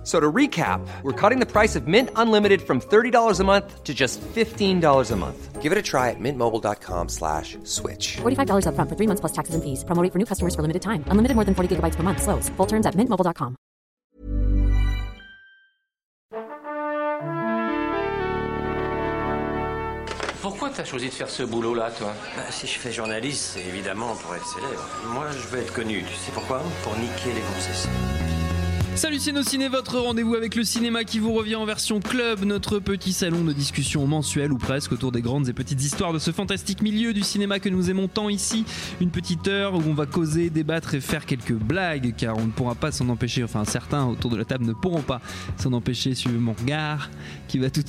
F- So to recap, we're cutting the price of Mint Unlimited from $30 a month to just $15 a month. Give it a try at mintmobile.com slash switch. $45 upfront for three months plus taxes and fees. Promo rate for new customers for limited time. Unlimited more than 40 gigabytes per month. Slows. Full terms at mintmobile.com. Pourquoi t'as choisi de faire ce boulot-là, toi Bah, si je fais journaliste, c'est évidemment pour être célèbre. Moi, je veux être connu. Tu sais pourquoi Pour niquer les gonzesses. Salut Ciné, votre rendez-vous avec le cinéma qui vous revient en version club, notre petit salon de discussion mensuel ou presque autour des grandes et petites histoires de ce fantastique milieu du cinéma que nous aimons tant ici. Une petite heure où on va causer, débattre et faire quelques blagues car on ne pourra pas s'en empêcher, enfin certains autour de la table ne pourront pas s'en empêcher suivez mon regard qui va tout...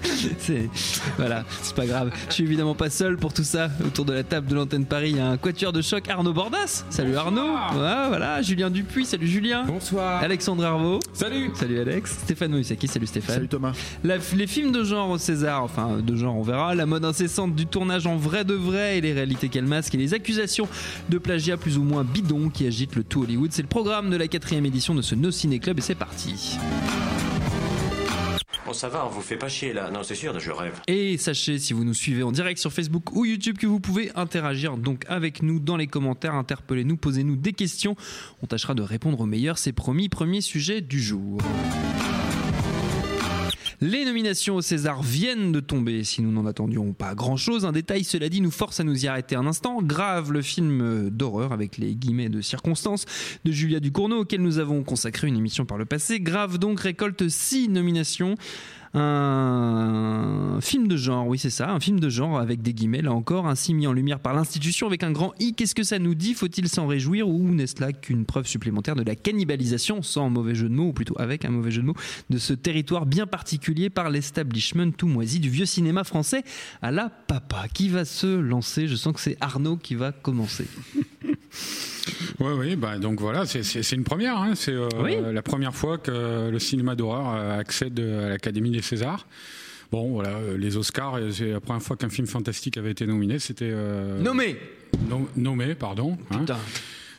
c'est voilà, c'est pas grave. Je suis évidemment pas seul pour tout ça. Autour de la table de l'antenne Paris, il y a un quatuor de choc, Arnaud Bordas. Salut Arnaud. Ouais, voilà, Julien Dupuis. Salut Julien. Bonsoir. Alexandre Arvaux. Salut. Salut Alex. Stéphane Moïsaki. Salut Stéphane. Salut Thomas. La- les films de genre au César, enfin de genre on verra, la mode incessante du tournage en vrai de vrai et les réalités qu'elle masque et les accusations de plagiat plus ou moins bidon qui agitent le tout Hollywood. C'est le programme de la quatrième édition de ce No Ciné Club et c'est parti. Bon, ça va, on vous fait pas chier là. Non, c'est sûr, je rêve. Et sachez, si vous nous suivez en direct sur Facebook ou YouTube, que vous pouvez interagir donc avec nous dans les commentaires, interpellez-nous, posez-nous des questions. On tâchera de répondre au meilleur, c'est promis. Premier sujet du jour. Les nominations au César viennent de tomber, si nous n'en attendions pas grand-chose. Un détail, cela dit, nous force à nous y arrêter un instant. Grave, le film euh, d'horreur, avec les guillemets de circonstances, de Julia Ducournau, auquel nous avons consacré une émission par le passé. Grave donc récolte six nominations. Un film de genre, oui c'est ça, un film de genre avec des guillemets là encore, ainsi mis en lumière par l'institution avec un grand I. Qu'est-ce que ça nous dit? Faut-il s'en réjouir ou n'est-ce là qu'une preuve supplémentaire de la cannibalisation, sans mauvais jeu de mots, ou plutôt avec un mauvais jeu de mots, de ce territoire bien particulier par l'establishment tout moisi du vieux cinéma français à la papa? Qui va se lancer? Je sens que c'est Arnaud qui va commencer. Oui, oui, bah, donc voilà, c'est- une première. hein. C'est euh, Oui. la première fois que le cinéma d'horreur euh, accède à l'Académie des Césars. Bon, voilà, euh, les Oscars, euh, c'est la première fois qu'un film fantastique avait été nominé. C'était. euh, Nommé nom- nommé, pardon. hein. Putain,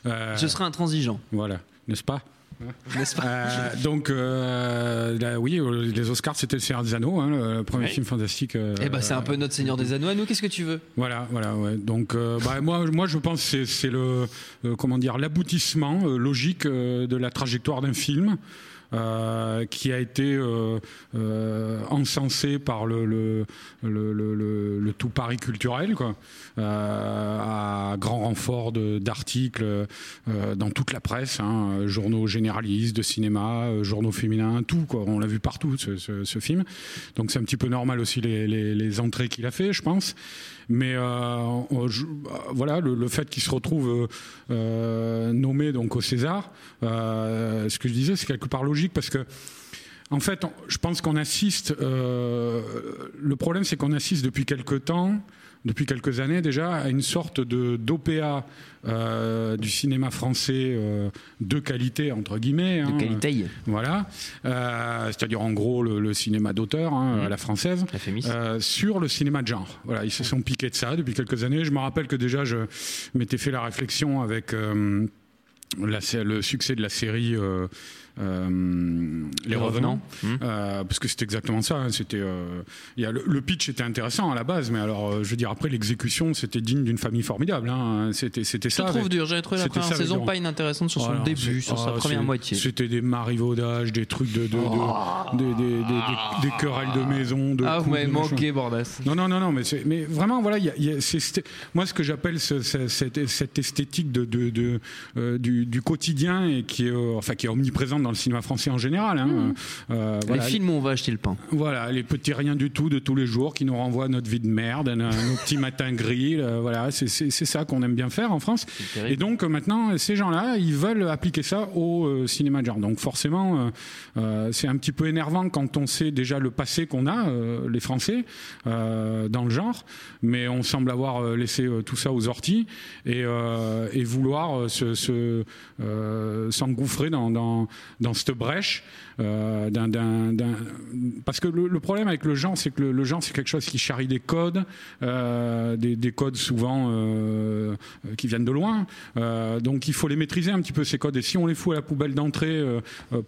Euh, je serai intransigeant, Voilà, n'est-ce pas? n'est-ce pas Euh, donc, euh, là, oui, euh, les Oscars, c'était le Seigneur des Anneaux, hein, le premier film fantastique. euh, Eh ben c'est un peu notre Seigneur des Anneaux à nous, qu'est-ce que tu veux? Voilà, voilà, ouais. Donc, bah, moi, moi, je pense que c'est- le, comment dire, l'aboutissement logique de la trajectoire d'un film. Euh, qui a été euh, euh, encensé par le, le, le, le- tout Paris culturel, quoi, euh, à grand renfort d'articles dans toute la presse, hein, journaux généralistes, de cinéma, journaux féminins, tout, quoi. On l'a vu partout, ce, ce- ce film. Donc c'est un petit peu normal aussi les, les- les entrées qu'il a fait, je pense. Mais euh, euh, voilà, le, fait qu'il se retrouve euh, nommé donc au César, ce que je disais, c'est quelque part logique parce que. En fait, je pense qu'on assiste. le problème, c'est qu'on assiste depuis quelque temps, depuis quelques années déjà, à une sorte de d'OPA euh, du cinéma français euh, de qualité entre guillemets. hein. De qualité, Voilà. Euh, C'est-à-dire en gros le, le cinéma d'auteur hein, à la française. la sur le cinéma de genre. Voilà, ils se sont piqués de ça depuis quelques années. Je me rappelle que déjà, je m'étais fait la réflexion avec la- le succès de la série euh, Les Revenants, Hum. Euh, parce que c'était exactement ça. hein. C'était, euh, y a le, le pitch était intéressant à la base, mais alors, je veux dire, après l'exécution, c'était digne d'une famille formidable. hein. C'était, c'était Je ça. trouve avec- dur, j'avais trouvé la première saison pas inintéressante sur son Voilà, début, c'est- sur sa ah, première c'est- moitié. C'était des marivaudages, des trucs de, de, de- des, des- des- des- des querelles de maison, de Ah, vous couple, m'avez de machin. manqué, Bordas. Non, non, non, non, mais, c'est- mais vraiment, voilà, il y a- il y a- c'est- c'est- moi, ce que j'appelle ce- ce- cette, cette esthétique de, de- de, euh, du, du quotidien et qui est, euh, enfin, qui est omniprésente dans le cinéma français en général. hein. Euh, Les voilà. films où on va acheter le pain. Voilà, les petits riens du tout de tous les jours qui nous renvoient à notre vie de merde, à nos petits matins gris. euh, voilà, c'est ça qu'on aime bien faire en France. Et donc euh, maintenant, ces gens-là, ils veulent appliquer ça au euh, cinéma de genre. Donc forcément, euh, euh, c'est un petit peu énervant quand on sait déjà le passé qu'on a, euh, les Français, euh, dans le genre. Mais on semble avoir euh, laissé euh, tout ça aux orties et, euh, et vouloir euh, se, se, euh, s'engouffrer dans, dans, dans cette brèche. euh, parce que le, problème avec le genre, c'est que le, genre, c'est quelque chose qui charrie des codes, euh, des, des codes souvent euh, qui viennent de loin. Donc il faut les maîtriser un petit peu ces codes. Et si on les fout à la poubelle d'entrée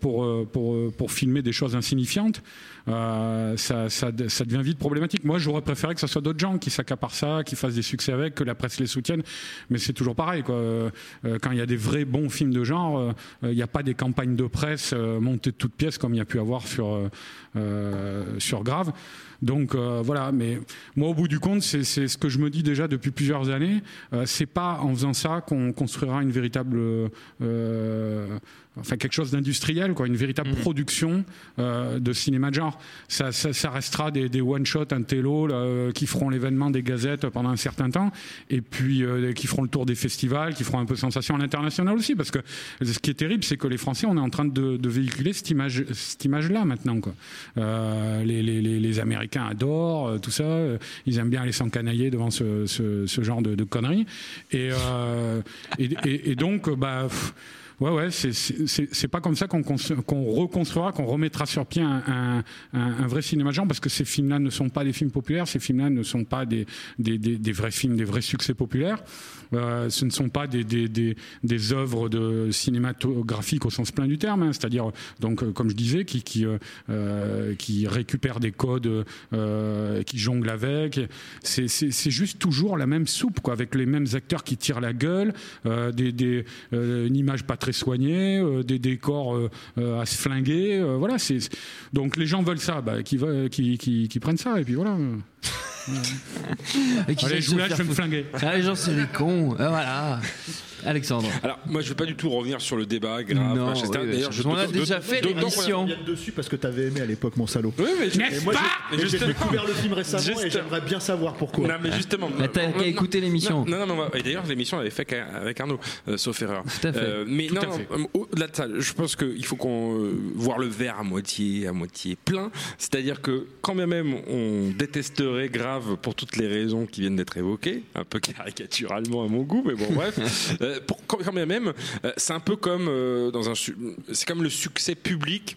pour, pour, pour filmer des choses insignifiantes, ça, ça, devient vite problématique. Moi, j'aurais préféré que ce soit d'autres gens qui s'accaparent ça, qui fassent des succès avec, que la presse les soutienne. Mais c'est toujours pareil. Quoi. Quand il y a des vrais bons films de genre, il n'y a pas des campagnes de presse euh, montées de toutes pièces comme il y a pu avoir sur, euh, euh, sur Grave. Donc euh, voilà, mais moi au bout du compte, c'est ce que je me dis déjà depuis plusieurs années. Euh, c'est pas en faisant ça qu'on construira une véritable, euh, enfin quelque chose d'industriel, quoi, une véritable production euh, de cinéma de genre. Ça, ça, ça restera des, des one shot, un télo là, euh, qui feront l'événement des gazettes pendant un certain temps, et puis euh, qui feront le tour des festivals, qui feront un peu sensation à l'international aussi, parce que ce qui est terrible, c'est que les Français, on est en train de, de véhiculer cette image, cette image-là maintenant, quoi. Euh, les, les, les, les Américains adorent euh, tout ça. euh, Ils aiment bien aller s'encanailler devant ce, genre de, conneries. Et, euh, donc, bah. Ouais, ouais, c'est- pas comme ça qu'on cons- qu'on reconstruira, qu'on remettra sur pied un, vrai cinéma genre, parce que ces films-là ne sont pas des films populaires, ces films-là ne sont pas des vrais films, des vrais succès populaires. Euh, ce ne sont pas des, œuvres cinématographiques au sens plein du terme, hein, c'est-à-dire, donc, euh, comme je disais, qui, qui, euh, euh, récupèrent des codes, qui jonglent avec. C'est juste toujours la même soupe, avec les mêmes acteurs qui tirent la gueule, une image pas très soignée, des décors à se flinguer. voilà, donc les gens veulent ça, bah, qui, qui prennent ça, et puis voilà. Et qui Allez, laisse, faire je vais me flinguer. Ah, les gens, c'est des cons. Ah, voilà. Alexandre. Alors, moi, je vais pas du tout revenir sur le débat grave. Non, oui, D'ailleurs, oui, je on a déjà fait l'émission. dessus parce que t'avais aimé à l'époque, mon salaud. Oui, mais je- Et moi, pas j'ai- et découvert le film récemment et Juste- j'aimerais bien savoir pourquoi. Non, mais justement. Bah, t'as qu'à écouter l'émission. Non, non, non, non, et d'ailleurs, l'émission, elle avait fait avec Arnaud, euh, sauf erreur. Tout à fait. Euh, mais Tout non, non, au-delà de ça, je pense qu'il faut qu'on euh, voir le verre à moitié, à moitié plein. C'est-à-dire que quand bien même on détesterait grave pour toutes les raisons qui viennent d'être évoquées, un peu caricaturalement à mon goût, mais bon, bref, euh, pour, quand, même, euh, c'est un peu comme euh, dans un, c'est comme le succès public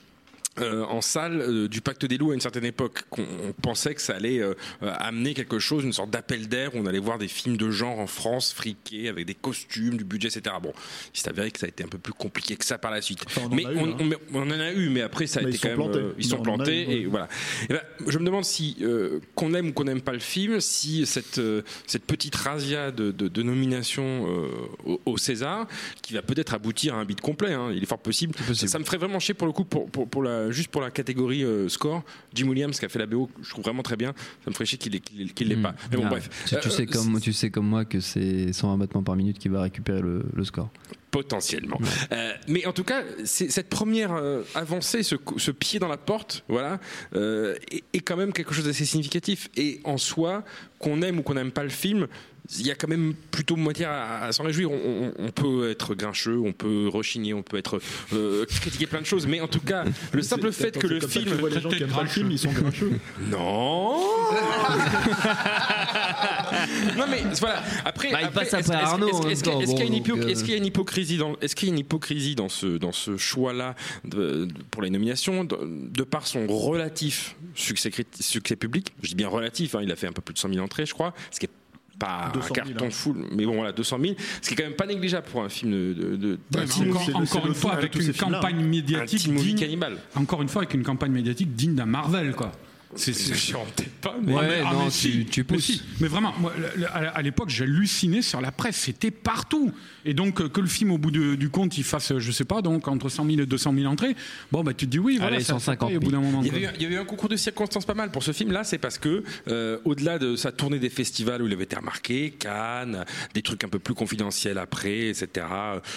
euh, en salle euh, du Pacte des loups à une certaine époque. qu'on on pensait que ça allait euh, euh, amener quelque chose, une sorte d'appel d'air où on allait voir des films de genre en France friqués avec des costumes, du budget, etc. Bon, il s'est avéré que ça a été un peu plus compliqué que ça par la suite. Enfin, on en mais eu, on, hein. on- on en a eu, mais après ça a Mais été ils quand même. plantés. euh, ils sont plantés eu, ouais. et voilà. Et ben, je me demande si euh, qu'on aime ou qu'on n'aime pas le film, si cette euh, cette petite razzia de, de, de nomination euh, au, au César, qui va peut-être aboutir à un bid complet. hein, il est fort possible. Ça, ça me ferait vraiment chier pour le coup, pour, pour, pour la, juste pour la catégorie euh, score. Jim Williams qui a fait la BO, je trouve vraiment très bien. Ça me ferait chier qu'il l'ait qu'il l'ait- qu'il l'ait Hmm. pas. Mais bon, Ah, bref. Tu, tu Euh, sais comme, tu sais comme moi que c'est 120 battements par minute qui va récupérer le, le score. Potentiellement. Euh, mais en tout cas, c'est- cette première euh, avancée, ce, pied dans la porte, voilà, euh, est, est quand même quelque chose d'assez significatif. Et en soi, qu'on aime ou qu'on n'aime pas le film, il y a quand même plutôt matière à, à s'en réjouir. On, on- on peut être grincheux, on peut rechigner, on peut être euh, critiquer plein de choses, mais en tout cas, le simple fait que le film, tu vois les gens qui aiment pas le film, ils sont grincheux. non. non mais voilà. Après, Bah, il après, passe est-ce- Est-ce même qu'il y a- une hypocrisie dans Est-ce qu'il y a une hypocrisie dans ce dans ce choix-là pour les nominations de, de par son relatif succès public? Je dis bien relatif. hein, il a fait un peu plus de 100 000 entrées, je crois. Ce qui est pas 200 un 000, carton hein. full, mais bon voilà 200 000, ce qui est quand même pas négligeable pour un film de, de, de- Ouais, encore, une fois, avec une campagne hein. un médiatique digne, cannibale. encore une fois avec une campagne médiatique digne d'un Marvel, quoi. C'est- peut-être pas, mais. Ouais, Ah, mais- ah, non, mais tu- si, tu mais pousses. si. Mais vraiment, moi, à l'époque, j'hallucinais sur la presse, c'était partout. Et donc, euh, que le film, au bout de- du compte, il fasse, euh, je sais pas, donc entre 100 000 et 200 000 entrées, bon, bah, tu te dis oui, voilà, Allez, ça, ça 150 paye au bout d'un moment. Il y, avait, eu- il y avait eu un concours de circonstances pas mal pour ce film-là, c'est parce que, euh, au-delà de sa tournée des festivals où il avait été remarqué, Cannes, des trucs un peu plus confidentiels après, etc.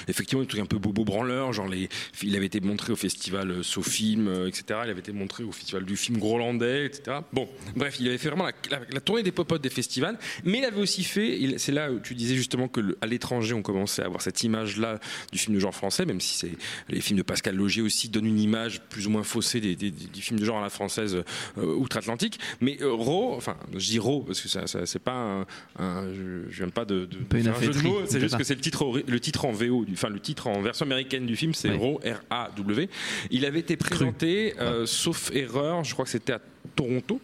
effectivement, des trucs un peu bobo branleurs, genre les, il avait été montré au festival Sofilm, etc. Il avait été montré au festival du film Grolandais, etc. Bon, bref, il avait fait vraiment la, la- la tournée des popotes des festivals, mais il avait aussi fait, c'est là où tu disais justement que le- à l'étranger, on commençait à avoir cette image-là du film de genre français, même si c'est les films de Pascal Logier aussi donnent une image plus ou moins faussée des, des- des- du film de genre à la française euh, outre-Atlantique. Mais euh, Raw, enfin, je dis Raw parce que ça, ça- c'est pas un, un- je, je viens pas de, de Pas une faire un jeu de mots, c'est juste pas. que c'est le titre, le titre en VO, enfin le titre en version américaine du film, c'est Ouais. Raw, R-A-W. Il avait été présenté, euh, sauf erreur, je crois que c'était à tonto,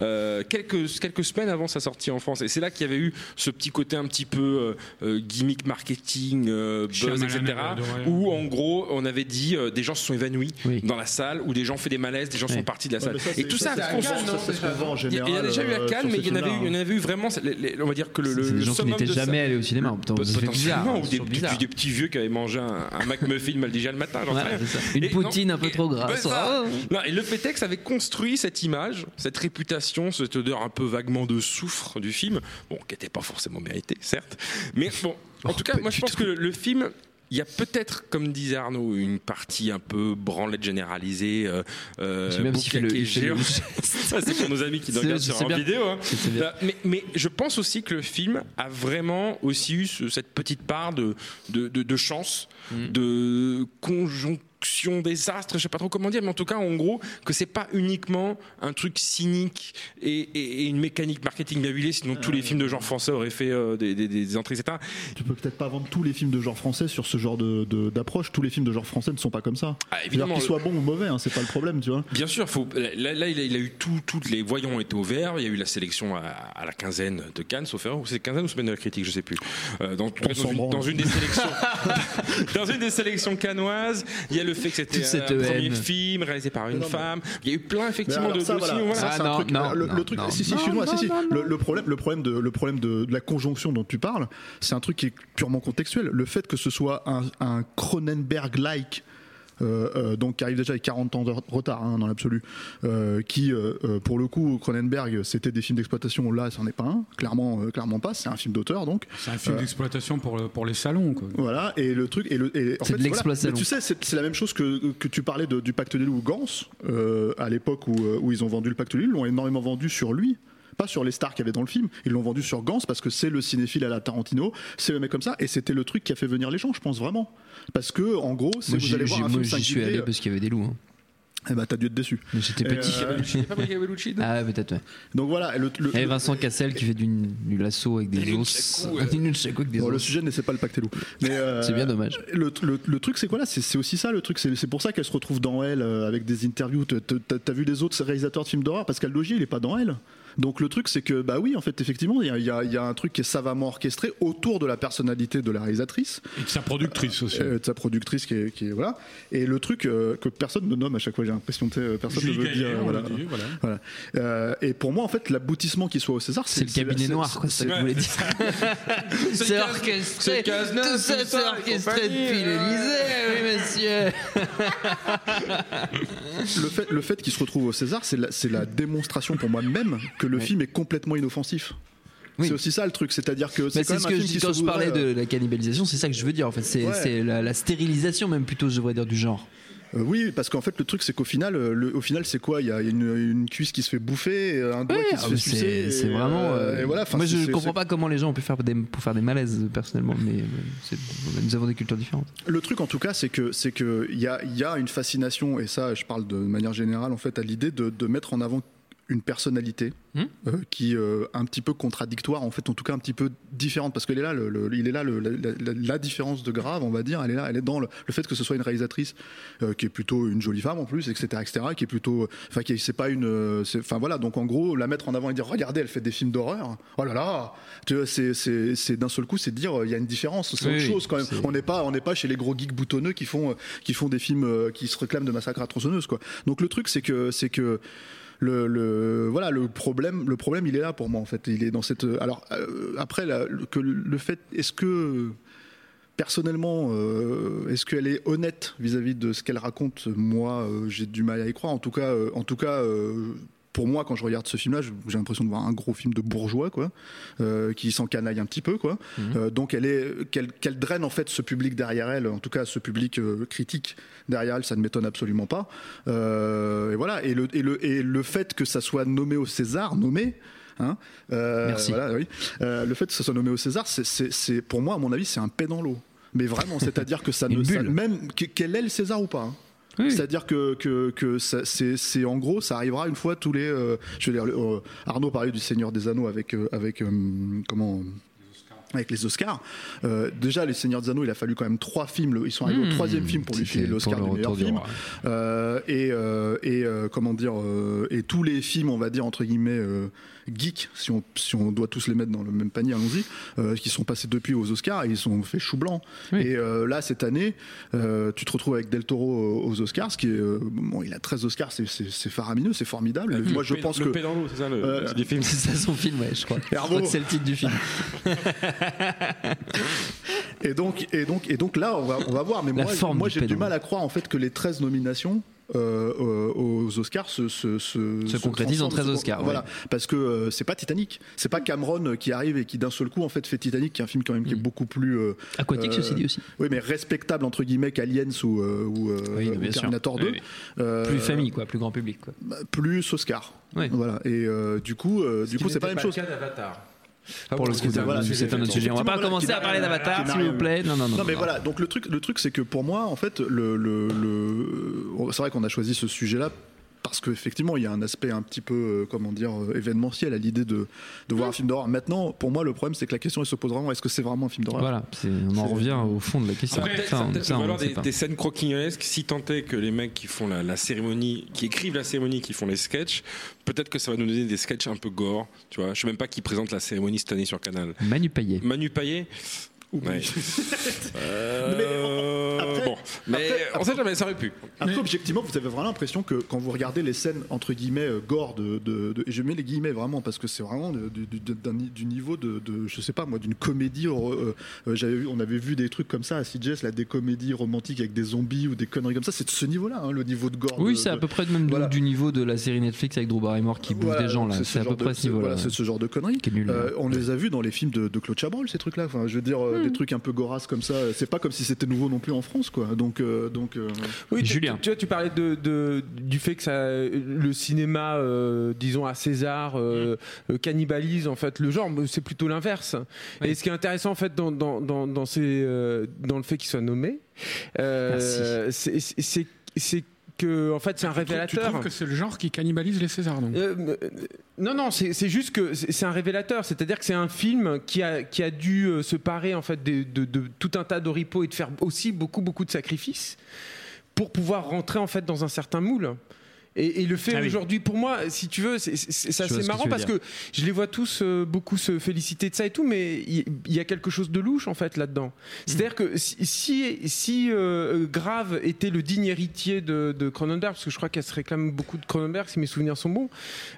euh, quelques, quelques semaines avant sa sortie en France et c'est là qu'il y avait eu ce petit côté un petit peu euh, euh, gimmick marketing euh, buzz etc où en gros on avait dit euh, des gens se sont évanouis Oui. dans la salle ou des gens ont fait des malaises des gens sont partis de la salle ça, et tout ça, ça, en il y a- il y en a général, déjà eu Cannes sur mais il y en avait eu, films-là, il y en avait eu vraiment on va dire que le, gens qui n'étaient jamais allés au cinéma. Potentiellement, hein, ou des, petits- vieux qui avaient mangé un, McMuffin mal déjà le matin. Une poutine un peu trop grasse. ça. Oh. Non, et le ça avait construit cette image, cette réputation, cette odeur un peu vaguement de soufre du film, bon, qui n'était pas forcément méritée, certes, mais bon, en Oh, tout cas, moi je pense tout. que le, le film. Il y a peut-être, comme disait Arnaud, une partie un peu branlette généralisée. Euh, euh, parce qu'il fait le- fait le-. Ça, c'est pour nos amis qui nous regardent sur en bien. vidéo. hein. Bien. Là, Mais, mais je pense aussi que le film a vraiment aussi eu ce- cette petite part de, de, de- de chance, Mm. de des astres, je sais pas trop comment dire, mais en tout cas, en gros, que c'est pas uniquement un truc cynique et, et- et une mécanique marketing bien huilée, sinon tous les films de genre français auraient fait euh, des, des- des entrées, etc. Tu peux peut-être pas vendre tous les films de genre français sur ce genre de- de- d'approche. Tous les films de genre français ne sont pas comme ça. Ah, évidemment, qu'ils soient bons ou mauvais, hein, c'est pas le problème, tu vois. Bien sûr, faut, là, là, il, a, il a eu tout, toutes les voyants été au vert. Il y a eu la sélection à, à la quinzaine de Cannes, sauf erreur, ou c'est quinzaine ou semaine de la critique, je sais plus. Euh, dans, une, branle. dans une des sélections, dans une des sélections cannoises, il y a le fait que c'était un premier film réalisé par une femme. Il y a eu plein effectivement alors de, ça, de voilà, signaux, voilà. ça, c'est un non, truc- non, le, non, le truc, non, si, si, non, excuse-moi, si, non, si. non, Le, le problème, le problème de, le problème de, de la conjonction dont tu parles, c'est un truc qui est purement contextuel. Le fait que ce soit un, un Cronenberg-like. Euh, euh, donc qui arrive déjà avec 40 ans de retard hein, dans l'absolu, euh, qui pour le coup Cronenberg c'était des films d'exploitation, là c'en est pas un, clairement, euh, clairement pas, c'est un film d'auteur donc. C'est un film Euh, d'exploitation pour, le- pour les salons. Quoi. Voilà, et le truc. Et le, et en C'est fait, de voilà. Mais Tu sais, c'est c'est la même chose que, que tu parlais de- du Pacte des loups Gans, euh, à l'époque où, où ils ont vendu le Pacte des loups, ils l'ont énormément vendu sur lui. Pas sur les stars qu'il y avait dans le film, ils l'ont vendu sur Gans parce que c'est le cinéphile à la Tarantino, c'est le mec comme ça, et c'était le truc qui a fait venir les gens, je pense vraiment. Parce que, en gros, Moi, vous j'y allez voir un moi, film j'y suis allé parce qu'il y avait des loups. hein. eh ben, t'as dû être déçu. Mais j'étais Et, petit. euh, Bellucci Ah ouais, peut-être, ouais. Donc voilà, le, le- Il y avait Vincent Cassel qui fait du, du lasso avec des os. euh. Avec des Bon, le sujet n'est c'est pas le pacte des loups. Mais, euh, C'est bien dommage. Le, le- le truc, c'est quoi là? C'est c'est aussi ça le truc. C'est c'est pour ça qu'elle se retrouve dans elle euh, avec des interviews. T'as- vu les autres réalisateurs de films d'horreur? Pascal Logier, il est pas dans elle. Donc le truc, c'est que bah oui, en fait, effectivement, il y a, il y a- il y a un truc qui est savamment orchestré autour de la personnalité de la réalisatrice, Et de sa productrice aussi. euh, de sa productrice qui est, qui est- voilà. Et le truc euh, que personne ne nomme à chaque fois, j'ai l'impression que euh, personne ne veut Gaillet, dire. voilà. l'a dit, voilà. Voilà. Euh, et pour moi, en fait, l'aboutissement qui soit au César, C'est le cabinet noir, c'est- quoi, c'est ça que je voulais dire. C'est orchestré. Tout ça, c'est orchestré depuis l'Elysée, oui, monsieur. le fait, le fait qu'il se retrouve au César, c'est la, c'est la démonstration pour moi-même que le film est complètement inoffensif. Oui. C'est aussi ça le truc, c'est-à-dire que c'est quand même ce un que film je qui quand je parlais de la cannibalisation, c'est ça que je veux dire en fait. C'est Ouais. la, la stérilisation même plutôt, je devrais dire, du genre. euh, oui, parce qu'en fait le truc c'est qu'au final, euh, le, au final c'est quoi? Il y a une, une cuisse qui se fait bouffer, un doigt Ouais, qui se ah, fait sucer. c'est vraiment. euh, euh, et voilà, moi, je comprends pas comment les gens ont pu faire des, pour faire des malaises personnellement, mais euh, nous avons des cultures différentes. Le truc en tout cas, c'est que c'est que il y a, il y a une fascination et ça, je parle de manière générale en fait à l'idée de, de mettre en avant une personnalité Hmm. euh, qui euh, un petit peu contradictoire en fait en tout cas un petit peu différente parce qu'elle est là le, le- il est là le- la, différence de grave on va dire elle est là elle est dans le, fait que ce soit une réalisatrice euh, qui est plutôt une jolie femme en plus etc etc qui est plutôt enfin qui est- c'est pas une euh, enfin voilà donc en gros la mettre en avant et dire regardez elle fait des films d'horreur oh là là tu vois, c'est c'est d'un seul coup c'est de dire il y a une différence c'est Oui, autre chose quand même on n'est pas on n'est pas chez les gros geeks boutonneux qui font qui font des films qui se réclament de massacre à tronçonneuse quoi donc le truc c'est que c'est que le, voilà le problème le problème il est là pour moi en fait. Il est dans cette alors euh, après que le- fait est-ce que personnellement euh, est-ce qu'elle est honnête vis-à-vis de ce qu'elle raconte? Moi euh, j'ai du mal à y croire. En tout cas euh, en tout cas euh, pour moi, quand je regarde ce film-là, j'ai l'impression de voir un gros film de bourgeois, quoi, euh, qui s'encanaille un petit peu, quoi. Euh, donc, elle est, qu'elle, draine en fait ce public derrière elle, en tout cas ce public euh, critique derrière elle, ça ne m'étonne absolument pas. Euh, et voilà. Et le, et le, et le fait que ça soit nommé au César, nommé. Hein, Merci. voilà, oui. Le fait que ça soit nommé au César, c'est, pour moi, à mon avis, c'est un paix dans l'eau. Mais vraiment, c'est-à-dire que ça Une ne, ça- même que- quel est le César ou pas. hein. Oui. C'est-à-dire que, que, que c'est, en gros, ça arrivera une fois tous les. euh, je veux dire, euh, Arnaud parlait du Seigneur des Anneaux avec euh, avec comment avec les Oscars. Euh, déjà, les Seigneurs des Anneaux, il a fallu quand même trois films. le- Ils sont arrivés au troisième film pour lui filer l'Oscar du le meilleur film. Euh, et euh, et comment dire et tous les films, on va dire entre guillemets geeks, si on si on doit tous les mettre dans le même panier, allons-y, euh, qui sont passés depuis aux Oscars, et ils sont fait chou blanc. Oui. Et euh, là, cette année, euh, tu te retrouves avec Del Toro aux Oscars, ce qui est euh, bon, il a 13 Oscars, c'est- c'est c'est faramineux, c'est formidable. Moi, je Le pense le que pédalo, c'est ça le Euh, c'est. C'est ça son film, ouais, je crois. Je Herbo. crois que c'est le titre du film. Et donc, et donc, et donc là, on va, on va voir. Mais La moi, du j'ai du pédalo. mal à croire en fait que les 13 nominations aux Oscars se, se, se, Se concrétisent en transforment, 13 se- Oscars, Voilà, ouais. parce que euh, c'est pas Titanic, c'est pas Cameron qui arrive et qui d'un seul coup en fait fait Titanic, qui est un film quand même qui est beaucoup plus euh, Aquatique, euh, ceci dit aussi. Oui, mais respectable entre guillemets qu'Aliens ou, euh, ou, euh, Oui, ou bien sûr. Terminator 2. Oui, oui. Euh, Plus famille, quoi, plus grand public, quoi. bah, plus Oscar. Ouais. Voilà. Et euh, du coup, euh, du coup, c'est pas la même chose. Pour le coup, c'est- voilà, c'est un autre sujet. On va pas commencer à parler d'Avatar, s'il vous plaît. Non, non, non. Non, mais non. voilà. Donc le truc, le truc, c'est que pour moi, en fait, le, le, le- c'est vrai qu'on a choisi ce sujet-là parce qu'effectivement, il y a un aspect un petit peu, euh, comment dire, euh, événementiel à l'idée de, de voir un film d'horreur. Maintenant, pour moi, le problème, c'est que la question elle se pose vraiment est-ce que c'est vraiment un film d'horreur? Voilà, on en revient au fond de la question. Après, Ça, ça on- peut-être ça, on des, scènes croquignolesques, si tant est que les mecs qui font la, la cérémonie, qui écrivent la cérémonie, qui font les sketchs, peut-être que ça va nous donner des sketchs un peu gore, tu vois. Je sais même pas qui présente la cérémonie cette année sur Canal. Manu Payet. Manu Payet? Ouais. Euh, après- bon, mais après- on sait jamais, ça aurait pu. Après, objectivement, vous avez vraiment l'impression que quand vous regardez les scènes entre guillemets euh, gore de, de- de- et je mets les guillemets vraiment parce que c'est vraiment du, du- d'un- du niveau de, de- je sais pas moi d'une comédie. euh, euh, j'avais on avait vu des trucs comme ça à CJS, là, des comédies romantiques avec des zombies ou des conneries comme ça. C'est de ce niveau-là, hein, le niveau de gore. Oui, c'est à peu près de même du- Voilà. du niveau de la série Netflix avec Drew Barrymore qui bouffe Voilà, des gens là. c'est ce à peu genre de- près ce niveau-là. voilà, c'est ce genre de conneries. Qui est nul, Euh, là. on les a vus dans les films de, de Claude Chabrol, ces trucs-là. Enfin, je veux dire, euh, Hmm. des trucs un peu goras comme ça. C'est pas comme si c'était nouveau non plus en France, quoi. Donc, euh, donc. euh, Oui, tu- Julien. Tu, tu vois, tu parlais de, de- du fait que ça, le cinéma, euh, disons à César, euh, euh, cannibalise en fait le genre. mais C'est plutôt l'inverse. Oui. Et ce qui est intéressant en fait dans, dans, dans, dans ces, euh, dans le fait qu'il soit nommé, euh, c'est que en fait c'est un trouves- Tu révélateur. trouves que c'est le genre qui cannibalise les Césars, donc Euh, euh, non, non, c'est juste que c'est un révélateur. C'est-à-dire que c'est un film qui a, qui a dû euh, se parer en fait de, de- de tout un tas d'oripeaux et de faire aussi beaucoup, beaucoup de sacrifices pour pouvoir rentrer en fait dans un certain moule. Et, et le fait Ah oui. aujourd'hui, pour moi, si tu veux, c'est- assez que marrant parce dire. que je les vois tous euh, beaucoup se féliciter de ça et tout, mais il y, a quelque chose de louche en fait là-dedans. C'est-à-dire que si, si, si, euh, Grave était le digne héritier de, de Cronenberg, parce que je crois qu'elle se réclame beaucoup de Cronenberg, si mes souvenirs sont bons,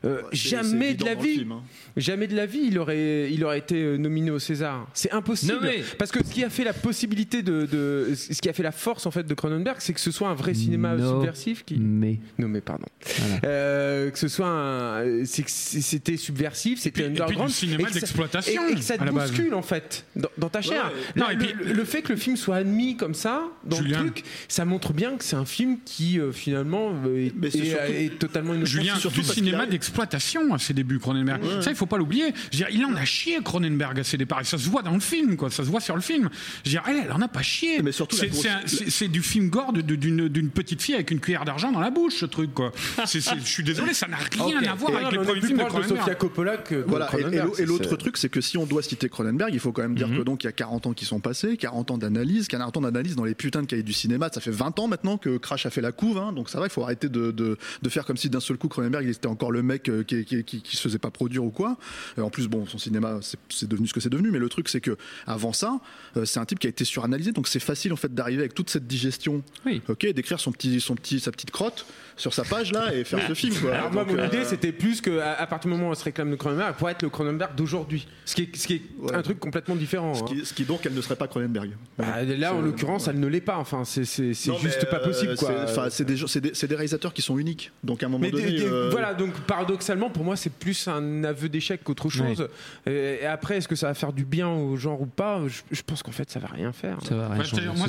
euh, jamais de la vie. film, hein. Jamais de la vie, il aurait, il aurait été nominé au César. C'est impossible. Parce que ce qui a fait la possibilité de, de- ce qui a fait la force en fait de Cronenberg, c'est que ce soit un vrai cinéma No. subversif qui Mais nommé, pardon. Voilà. Euh, que ce soit un, c'est c'était subversif, c'était puis- et puis underground, du cinéma d'exploitation, et, et que ça te base. bouscule en fait dans, dans ta chair. ouais. Non, Là, et le, puis- le- le fait que le film soit admis comme ça dans Julien. le truc, ça montre bien que c'est un film qui euh, finalement euh, est, Mais c'est est- surtout- est totalement innocent. Julien, surtout du cinéma d'exploitation à ses débuts, Cronenberg. Ça, il faut pas l'oublier. Il en a chié, Cronenberg, à ses départs. Et ça se voit dans le film, quoi. Ça se voit sur le film. Je veux dire, elle, elle en a pas chié. Mais surtout, la c'est, grosse- c'est c'est- c'est du film gore de- de- d'une, d'une petite fille avec une cuillère d'argent dans la bouche, ce truc, quoi. c'est- c'est- je suis désolé, ça n'a rien Ok. à voir Et avec on les est premiers plus films de proche de Cronenberg. Sofia Coppola que que Voilà, et- et, Cronenberg, l'au- et l'autre c'est- truc, c'est que si on doit citer Cronenberg, il faut quand même dire Mhm. que donc il y a 40 ans qui sont passés, 40 ans d'analyse, 40 ans d'analyse dans les putains de cahiers du cinéma. Ça fait 20 ans maintenant que Crash a fait la couve, hein, donc ça va, il faut arrêter de, de, de faire comme si d'un seul coup Cronenberg il était encore le mec euh, qui, qui, qui, qui se faisait pas produire ou quoi. Euh, en plus, bon, son cinéma c'est- c'est devenu ce que c'est devenu, mais le truc c'est que avant ça, euh, c'est un type qui a été suranalysé, donc c'est facile en fait d'arriver avec toute cette digestion, Oui. ok, d'écrire son petit, son petit, sa petite crotte sur sa page là et faire ce film. Quoi. Alors moi, Donc, mon euh, idée, c'était plus que à, à partir du moment où on se réclame de Cronenberg, pour être le Cronenberg d'aujourd'hui. Ce qui est, ce qui est Ouais. un truc complètement différent. ce, hein. qui, ce qui donc elle ne serait pas Cronenberg. Bah, là, en l'occurrence, elle ne l'est pas. Enfin, c'est juste pas euh, possible, quoi. c'est- enfin, C'est des, des, c'est des réalisateurs qui sont uniques. Donc à un moment Mais donné. des- des- euh, voilà, donc paradoxalement, pour moi, c'est plus un aveu d'échec qu'autre chose. Et, et après, est-ce que ça va faire du bien au genre ou pas? Je, je pense qu'en fait, ça va rien faire. Ça va rien Ouais, changer. moi,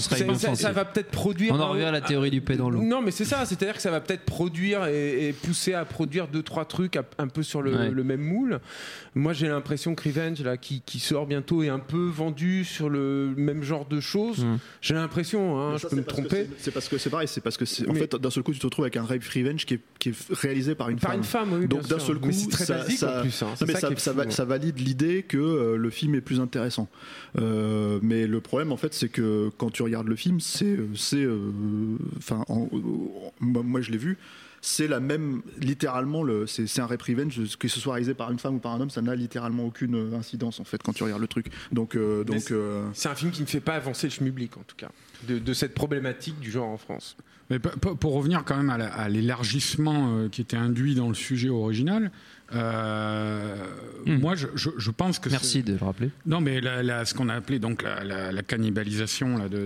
Ça, va peut-être produire. On en revient à la théorie du paix dans l'eau. Non, mais c'est ça. C'est-à-dire que ça va peut-être produire et, et pousser à produire deux trois trucs un peu sur le, Ouais. le même moule. Moi, j'ai l'impression que Revenge, là, qui, qui sort bientôt, est un peu vendu sur le même genre de choses. Mm. J'ai l'impression. Hein, je ça, peux me tromper. c'est- parce que c'est pareil. C'est parce que c'est- en Mais- fait d'un seul coup tu te retrouves avec un Rape Revenge qui est, qui est réalisé par une Par femme. une femme, oui. Donc d'un seul coup, mais c'est très ça, basique ça- en plus. hein. Non, C'est mais ça ça, qui est ça fou, va- ça valide l'idée que euh, le film est plus intéressant. Euh, mais le problème, en fait, c'est que quand tu regardes le film, c'est, euh, c'est, euh, enfin, en- en- moi, moi, je l'ai vu. C'est la même, littéralement, le, c'est, c'est un rape revenge, que ce soit réalisé par une femme ou par un homme, ça n'a littéralement aucune euh, incidence en fait quand tu regardes le truc. Donc, euh, donc, c'est- euh, C'est un film qui ne fait pas avancer le schmublic, en tout cas, de, de cette problématique du genre en France. Mais p- p- pour revenir quand même à la- à l'élargissement euh, qui était induit dans le sujet original, euh, Hmm. moi je, je- je pense que Merci de le rappeler. non mais la- la- ce qu'on a appelé donc la, la- la cannibalisation là, de,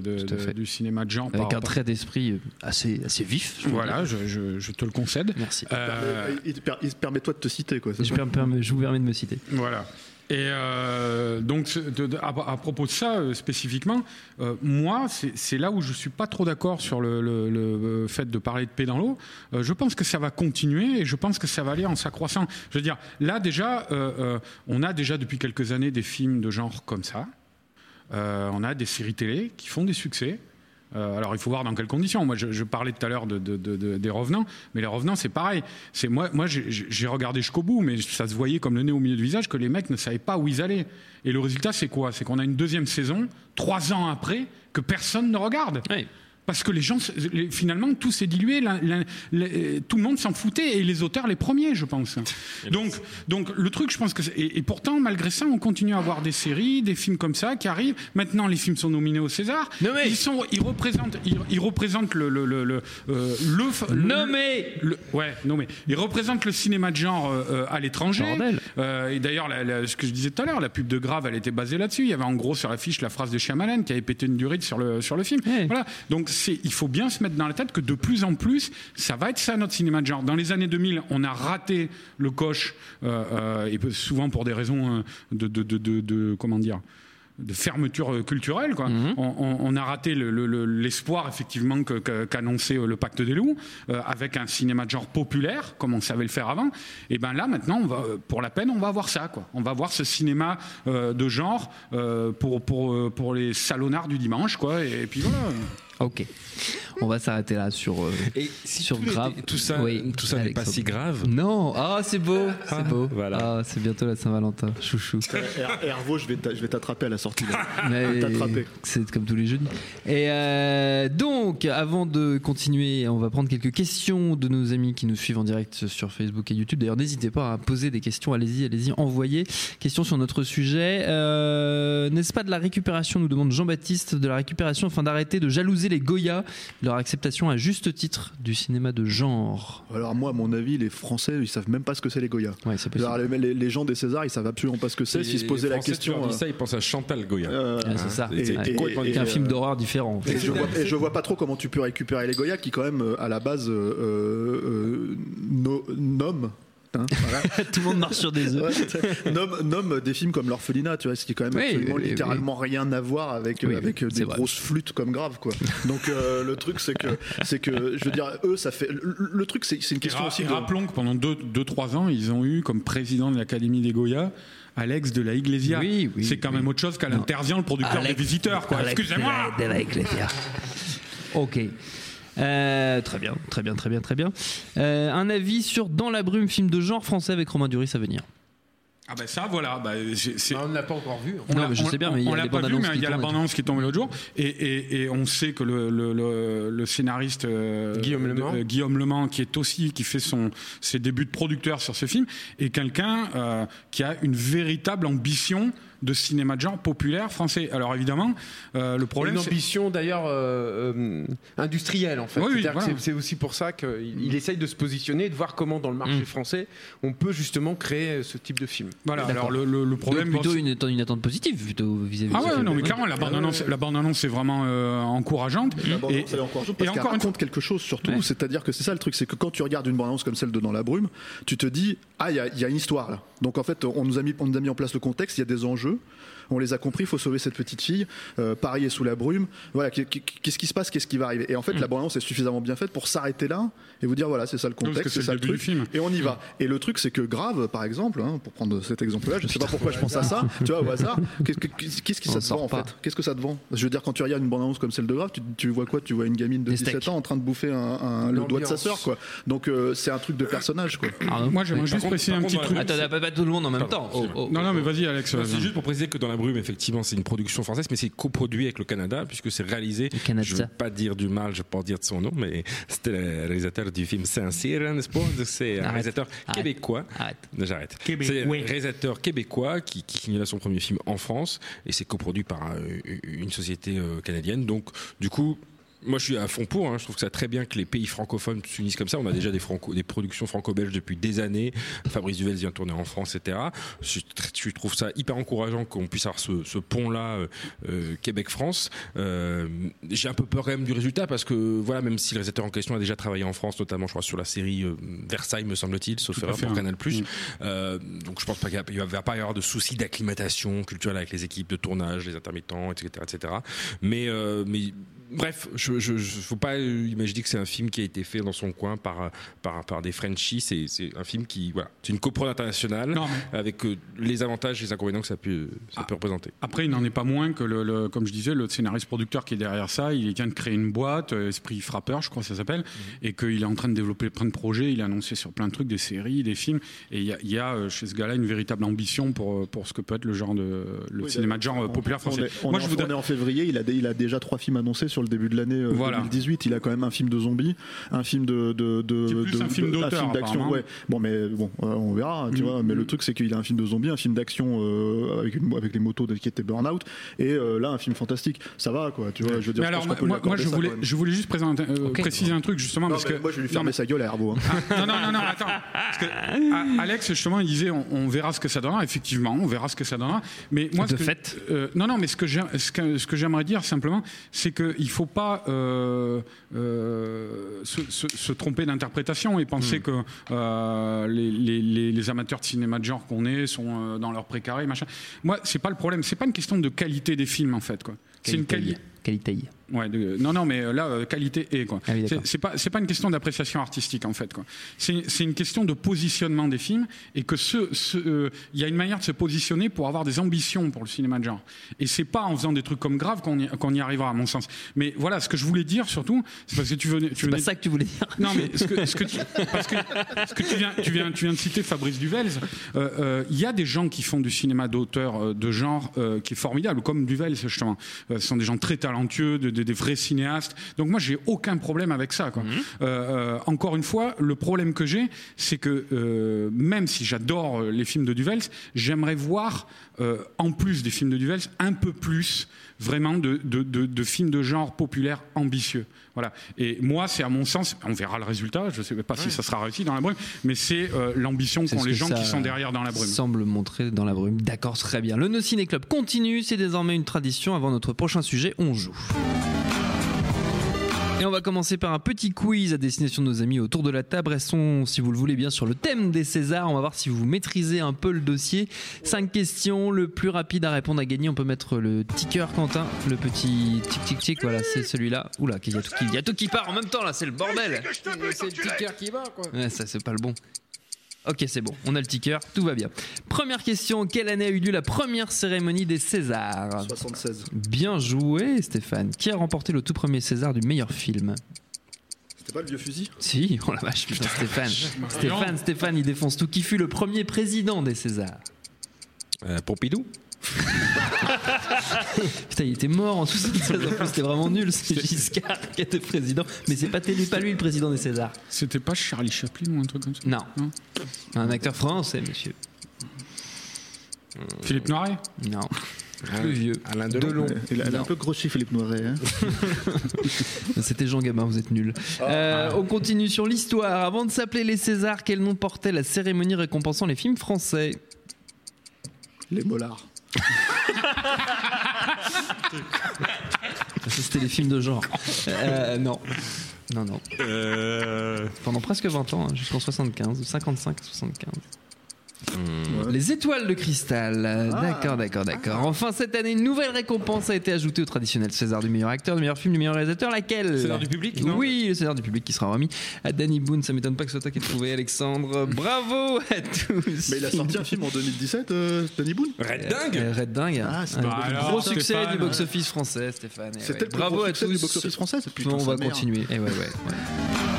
du cinéma de genre Avec par- un trait d'esprit euh, assez, assez vif. je voilà je, je- je te le concède Merci. Euh, il, te per- il te permet toi de te citer quoi. me je vous permets de me citer. Voilà. Et euh, donc, à, propos de ça euh, spécifiquement, euh, moi, c'est là où je suis pas trop d'accord sur le, le- le, euh, fait de parler de paix dans l'eau. Euh, je pense que ça va continuer et je pense que ça va aller en s'accroissant. Je veux dire, là déjà, on a déjà depuis quelques années des films de genre comme ça. On a des séries télé qui font des succès. Euh, alors il faut voir dans quelles conditions. Moi, je, je parlais tout à l'heure de, de- de- de- des revenants, mais les revenants, c'est pareil. C'est moi, moi, j'ai- j'ai regardé jusqu'au bout, mais ça se voyait comme le nez au milieu du visage que les mecs ne savaient pas où ils allaient. Et le résultat, c'est quoi? C'est qu'on a une deuxième saison, trois ans après, que personne ne regarde. Oui. Parce que les gens, finalement, tout s'est dilué. la- la- les- tout le monde s'en foutait et les auteurs les premiers, je pense. Donc, donc le truc, je pense que. Et, et pourtant, malgré ça, on continue à avoir des séries, des films comme ça qui arrivent. Maintenant, les films sont nominés au César. Ils sont, ils représentent, ils, ils représentent le le le le, euh, le- Nommé le- ouais, mais ils représentent le cinéma de genre euh, euh, à l'étranger. Euh, et d'ailleurs, ce que je disais tout à l'heure, la pub de Grave, elle était basée là-dessus. Il y avait en gros sur l'affiche la phrase de Shyamalan qui avait pété une durite sur le sur le film. Voilà. Donc c'est, il faut bien se mettre dans la tête que de plus en plus, ça va être ça notre cinéma de genre. Dans les années 2000, on a raté le coche euh, euh, et souvent pour des raisons euh, de, de, de, de- de- comment dire de fermeture culturelle. Quoi. Mhm. On, on- on a raté le- le- le- l'espoir, effectivement, que- que- qu'annonçait le Pacte des loups, euh, avec un cinéma de genre populaire, comme on savait le faire avant. Et ben là, maintenant, on va, pour la peine, on va voir ça. Quoi. On va voir ce cinéma euh, de genre euh, pour, pour, pour les salonnards du dimanche. Quoi. Et, puis voilà. Ok. On va s'arrêter là sur, euh, Et si sur tout, grave. était- tout ça, Oui, tout ça n'est pas si grave. Non, ah c'est beau, c'est Ah, beau. voilà. Ah, c'est bientôt la Saint-Valentin, chouchou. Her- Hervo, je vais t'a- je vais t'attraper à la sortie. là. Mais t'attraper. C'est comme tous les jeudis. Et euh, donc, avant de continuer, on va prendre quelques questions de nos amis qui nous suivent en direct sur Facebook et YouTube. D'ailleurs, n'hésitez pas à poser des questions. Allez-y, allez-y, envoyez. Questions sur notre sujet. Euh, N'est-ce pas de la récupération, nous demande Jean-Baptiste, de la récupération afin d'arrêter de jalouser les Goya, leur acceptation à juste titre du cinéma de genre Alors moi, à mon avis, les Français, ils savent même pas ce que c'est les Goya. Ouais, c'est possible. Alors, les, les- les gens des Césars, ils savent absolument pas ce que c'est. S'ils se posaient la question. Tu leur dis euh, ça, ils pensent à Chantal Goya. euh, Ah, c'est ça. Et- et- complètement C'est un et- film euh, d'horreur différent. en fait. Et je, vois, et je vois pas trop comment tu peux récupérer les Goya qui quand même à la base euh, euh, no- nomment hein, voilà. Tout le monde marche sur des œufs. Ouais, nomme, nomme des films comme l'orphelinat tu vois ce qui est quand même Oui, absolument oui, oui. littéralement rien à voir avec Oui, avec oui, des vrai. grosses flûtes comme grave quoi donc euh, le truc c'est que c'est que je veux dire eux ça fait le, le truc c'est c'est une question ra- aussi et de rappelons que pendant 2-3 ans, ils ont eu comme président de l'Académie des Goya Alex de la Iglesia. Oui, oui, c'est quand oui. même autre chose qu'à l'interdient le producteur Alex- des visiteurs. quoi. Alex Excusez-moi. de la- de la Iglesia. Ok. Euh, très bien, très bien, très bien, très bien. Euh, un avis sur Dans la brume, film de genre français avec Romain Duris à venir. Ah ben ça, voilà. bah, c'est- on ne l'a pas encore vu. Non, l'a- mais je sais bien, mais il y a on pas vu, mais qui il y a la tournent et bande annonce qui est tombée l'autre jour, et, et- et on sait que le, le- le- le scénariste euh, Guillaume euh, Guillaume Lemant, qui est aussi qui fait son ses débuts de producteur sur ce film, est quelqu'un euh, qui a une véritable ambition de cinéma de genre populaire français. Alors évidemment, euh, le problème, une ambition d'ailleurs euh, euh, industrielle en fait. Oui, oui, C'est-à-dire que voilà. c'est- c'est aussi pour ça qu'il il essaye de se positionner et de voir comment dans le marché Mm. français on peut justement créer ce type de film. voilà. Alors le, le- le Donc, problème plutôt une, une attente positive plutôt vis-à-vis Ah de ce ouais, non, mais clairement, la bande-annonce, la bande-annonce est vraiment euh, encourageante. La bande-annonce, Et- elle est encourageante parce qu'elle une raconte quelque chose surtout. Ouais. C'est-à-dire que c'est ça le truc, c'est que quand tu regardes une bande-annonce comme celle de Dans la brume, tu te dis ah il y, y a une histoire là. Donc en fait on nous a mis on nous a mis en place le contexte, il y a des enjeux. On les a compris, il faut sauver cette petite fille. Euh, Paris est sous la brume. Voilà, qu'est- qu'est- qu'est-ce qui se passe, qu'est-ce qui va arriver? Et en fait, la bande-annonce est suffisamment bien faite pour s'arrêter là et vous dire voilà, c'est ça le contexte, c'est le ça le truc, du film. et on y va. Et le truc, c'est que Grave, par exemple, hein, pour prendre cet exemple-là, je sais pas pourquoi je pense à ça, tu vois, au hasard, qu'est-ce que- qu'est-ce qui On ça te vend en fait? Qu'est-ce que ça te vend? Je veux dire, quand tu regardes une bande-annonce comme celle de Grave, tu, tu vois quoi? Tu vois une gamine de Des 17 steaks. ans en train de bouffer un, un- le doigt de sa sœur, quoi. Donc euh, c'est un truc de personnage, quoi. Ah, Moi, j'aimerais juste préciser un petit truc. Attends, pas, tout le monde en même temps. Oh, oh, Non, oh. non, mais vas-y, Alex. Vas-y. c'est juste pour préciser que dans la brume, effectivement, c'est une production française, mais c'est coproduit avec le Canada, puisque c'est réalisé. Le Canada. Je ne veux pas dire du mal, je ne veux pas dire de son nom, mais c'était le réalisateur du film Saint-Cyr, n'est-ce pas? C'est un réalisateur Arrête. québécois. Arrête. J'arrête. C'est un réalisateur québécois qui, qui signe là son premier film en France et c'est coproduit par euh, une société euh, canadienne. Donc, du coup. Moi, je suis à fond pour. hein. Je trouve que c'est très bien que les pays francophones s'unissent comme ça. On a déjà des, franco, des productions franco-belges depuis des années. Fabrice Duvel vient tourner en France, etc. Je, je trouve ça hyper encourageant qu'on puisse avoir ce, ce pont-là euh, euh, Québec-France. Euh, J'ai un peu peur quand même du résultat parce que, voilà, même si le réalisateur en question a déjà travaillé en France, notamment, je crois, sur la série euh, Versailles, me semble-t-il, sauf erreur pour ouais. Canal+. Mm. Euh, donc je pense pas qu'il va pas y avoir de soucis d'acclimatation culturelle avec les équipes de tournage, les intermittents, etc., etc. Mais, mais bref, je, je, je- faut pas imaginer que c'est un film qui a été fait dans son coin par par, par des Frenchies. C'est, c'est un film qui, voilà, c'est une coprode internationale Non, mais- avec euh, les avantages et les inconvénients que ça peut ça Ah. peut représenter. Après, il n'en est pas moins que, le, le- comme je disais, le scénariste-producteur qui est derrière ça, il vient de créer une boîte, euh, Esprit Frappeur, je crois que ça s'appelle, et qu'il est en train de développer plein de projets. Il a annoncé sur plein de trucs, des séries, des films. Et il y a, il y a, euh, chez ce gars-là une véritable ambition pour, pour ce que peut être le genre de le Oui, cinéma de genre on- populaire on français. est- On, Moi, est, je en- voudrais. on est en février, il a, il a déjà trois films annoncés sur le début de l'année euh, Voilà. 2018. Il a quand même un film de zombies, un film de. de, de C'est plus de- un film d'auteur, d'action. Ouais. Bon, mais bon, euh, on verra, tu Mm. vois. Mais le truc, c'est qu'il a un film de zombies, un film d'action euh, avec, une- avec les motos de, qui étaient Burnout, et euh, là, un film fantastique. Ça va, quoi, tu vois. Je veux dire, Mais je alors, pense moi, je, voulais, je juste présenter, euh, préciser un truc justement Non, parce que moi, je vais lui fermer mais- sa gueule à Herbo. hein. non, non, non, non, attends. Parce que A- Alex, justement, il disait on, on verra ce que ça donnera. Effectivement, on verra ce que ça donnera. Mais moi, De ce que- fait. euh, non, non, mais ce que j'ai- ce que, ce que j'aimerais dire simplement, c'est qu'il ne faut pas euh, euh, se, se- se tromper d'interprétation et penser que euh, les, les- les- les amateurs de cinéma de genre qu'on est sont dans leur précaré, machin. Moi, c'est pas le problème. C'est pas une question de qualité des films, en fait. quoi. C'est une. Qualité. Ouais, de- non, non, mais là, euh, qualité et quoi. Ah oui, c'est pas, c'est pas une question d'appréciation artistique en fait, quoi. C'est c'est une question de positionnement des films et que ce, ce, euh, il y a une manière de se positionner pour avoir des ambitions pour le cinéma de genre. Et c'est pas en faisant des trucs comme grave qu'on y, qu'on y arrivera, à mon sens. Mais voilà, ce que je voulais dire surtout, c'est parce que tu venais, C'est pas ça que tu voulais dire. non, mais ce que, ce que tu, parce que ce que tu viens, tu viens, tu viens de citer Fabrice Duvels. euh, euh, Il y a des gens qui font du cinéma d'auteur euh, de genre euh, qui est formidable, comme Duvels justement. Euh, ce sont des gens très talentueux, de- de- des vrais cinéastes. Donc moi, j'ai aucun problème avec ça. Quoi. Euh, euh, encore une fois, le problème que j'ai, c'est que euh, même si j'adore les films de Duvels, j'aimerais voir, euh, en plus des films de Duvels, un peu plus vraiment de, de, de- de films de genre populaires ambitieux. Voilà. Et moi, c'est à mon sens, on verra le résultat, je ne sais pas si ça sera réussi dans la brume, mais c'est euh, l'ambition qu'ont les que gens qui sont derrière dans la brume. Semble montrer dans la brume. D'accord, très bien. Le No Ciné Club continue. C'est désormais une tradition. Avant notre prochain sujet, on joue. Et on va commencer par un petit quiz à destination de nos amis autour de la table. Restons, si vous le voulez bien, sur le thème des Césars. On va voir si vous maîtrisez un peu le dossier. Cinq questions. Le plus rapide à répondre à gagner. On peut mettre le ticker, Quentin. Le petit tic tic tic. Voilà, c'est celui-là. Oula, il y, a tout qui- il y a tout qui part en même temps là. C'est le bordel. C'est le ticker qui va quoi. Ouais, ça c'est pas le bon. Ok, c'est bon, on a le ticker, tout va bien. Première question, quelle année a eu lieu la première cérémonie des Césars 76. Bien joué Stéphane. Qui a remporté le tout premier César du meilleur film C'est pas le vieux fusil? Si, oh la vache, putain, Stéphane. Stéphane, Stéphane, il défonce tout. Qui fut le premier président des Césars? Euh, Pompidou? Putain, il était mort en 76. En plus, c'était vraiment nul. C'est Giscard qui était président. Mais c'est pas, lui, pas lui le président des Césars. C'était pas Charlie Chaplin ou un truc comme ça Non. Un acteur français, monsieur. Philippe Noiret Non. Plus vieux. Alain Delon. Il a, il a un peu grossi Philippe Noiret. hein. C'était Jean Gabin, vous êtes nuls. Euh, on continue sur l'histoire. Avant de s'appeler les Césars, quel nom portait la cérémonie récompensant les films français? Les mollards. C'était les films de genre. Euh, non. Non, non. Pendant presque 20 ans, hein, jusqu'en 75, 55 à 75. Les étoiles de cristal. Euh, D'accord, d'accord, d'accord. Enfin, cette année, une nouvelle récompense a été ajoutée au traditionnel César du meilleur acteur, du meilleur film, du meilleur réalisateur. Laquelle César du public, non Oui, le César du public qui sera remis à Danny Boone. Ça m'étonne pas que ce soit toi qui trouvé, Alexandre. Bravo à tous. Mais il a sorti un film en 2017, euh, Danny Boone Red Dingue Euh, Red Dingue. Ah, c'est Un alors, gros succès Stéphane. du box-office français, Stéphane. Eh C'était ouais. Bravo gros à tous. du box-office français. Putain, on va continuer. Eh ouais, ouais, ouais.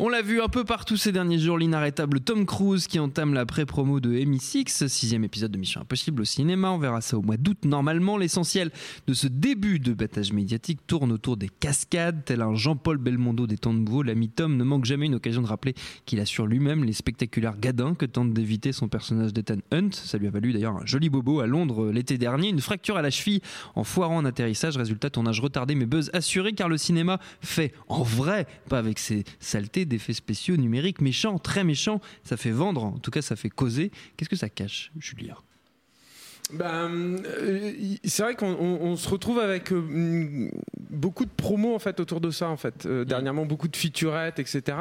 On l'a vu un peu partout ces derniers jours, l'inarrêtable Tom Cruise qui entame la pré-promo de MI6, sixième épisode de Mission Impossible au cinéma. On verra ça au mois d'août normalement. L'essentiel de ce début de battage médiatique tourne autour des cascades, tel un Jean-Paul Belmondo des temps nouveaux. L'ami Tom ne manque jamais une occasion de rappeler qu'il assure lui-même les spectaculaires gadins que tente d'éviter son personnage d'Ethan Hunt. Ça lui a valu d'ailleurs un joli bobo à Londres l'été dernier, une fracture à la cheville en foirant un atterrissage. Résultat, tournage retardé mais buzz assuré car le cinéma fait en vrai, pas avec ses saletés d'effets spéciaux numériques méchants, très méchants. Ça fait vendre, en tout cas ça fait causer. Qu'est-ce que ça cache, Julia? Ben, c'est vrai qu'on on- on se retrouve avec euh, mm, beaucoup de promos en fait autour de ça en fait. Euh, dernièrement beaucoup de featurettes etc.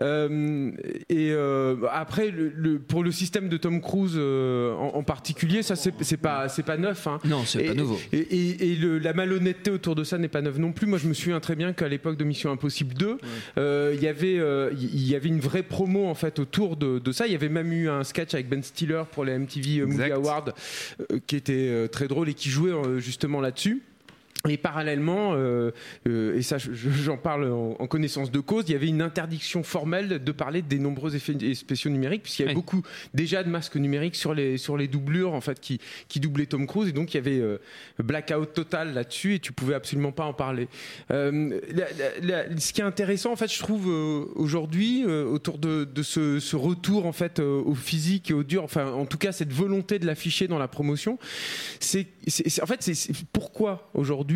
Euh, et euh, après le, le- pour le système de Tom Cruise euh, en, en particulier ça c'est pas c'est pas neuf. Hein. Non, c'est pas nouveau. Et, et- et le- la malhonnêteté autour de ça n'est pas neuve non plus. Moi, je me souviens très bien qu'à l'époque de Mission Impossible 2, euh, il y avait, euh, il y avait une vraie promo en fait autour de, de ça. Il y avait même eu un sketch avec Ben Stiller pour les MTV Movie. Awards qui était euh, très drôle et qui jouait euh, justement là-dessus. Et parallèlement, euh, euh, et ça je- je- j'en parle en, en connaissance de cause, il y avait une interdiction formelle de parler des nombreux effets spéciaux numériques, puisqu'il y avait Oui. beaucoup déjà de masques numériques sur les, sur les doublures en fait, qui, qui doublaient Tom Cruise, et donc il y avait euh, blackout total là-dessus, et tu pouvais absolument pas en parler. La- la- la- ce qui est intéressant, en fait, je trouve aujourd'hui, autour de, de ce, ce retour en fait au physique et au dur, enfin en tout cas cette volonté de l'afficher dans la promotion, c'est en fait c'est pourquoi aujourd'hui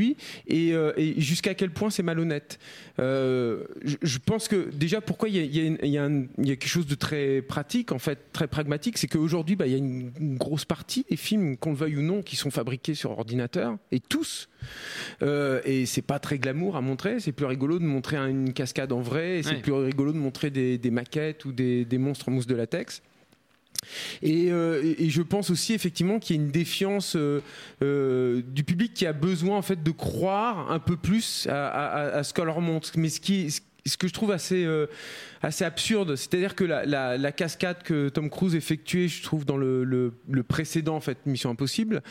et, euh, et jusqu'à quel point c'est malhonnête. Euh, je, je pense que déjà pourquoi il y a, y y y quelque chose de très pratique en fait, très pragmatique, c'est qu'aujourd'hui bah, il y a une, une grosse partie des films, qu'on le veuille ou non, qui sont fabriqués sur ordinateur et tous. Euh, et c'est pas très glamour à montrer. C'est plus rigolo de montrer une cascade en vrai. Et c'est Ouais. plus rigolo de montrer des, des maquettes ou des, des monstres en mousse de latex. Et, euh, et- je pense aussi effectivement qu'il y a une défiance euh, euh, du public qui a besoin en fait de croire un peu plus à, ce qu'on leur montre. Ce que je trouve assez euh, assez absurde, c'est-à-dire que la, la- la cascade que Tom Cruise effectuait, je trouve dans le, le- le précédent en fait Mission Impossible,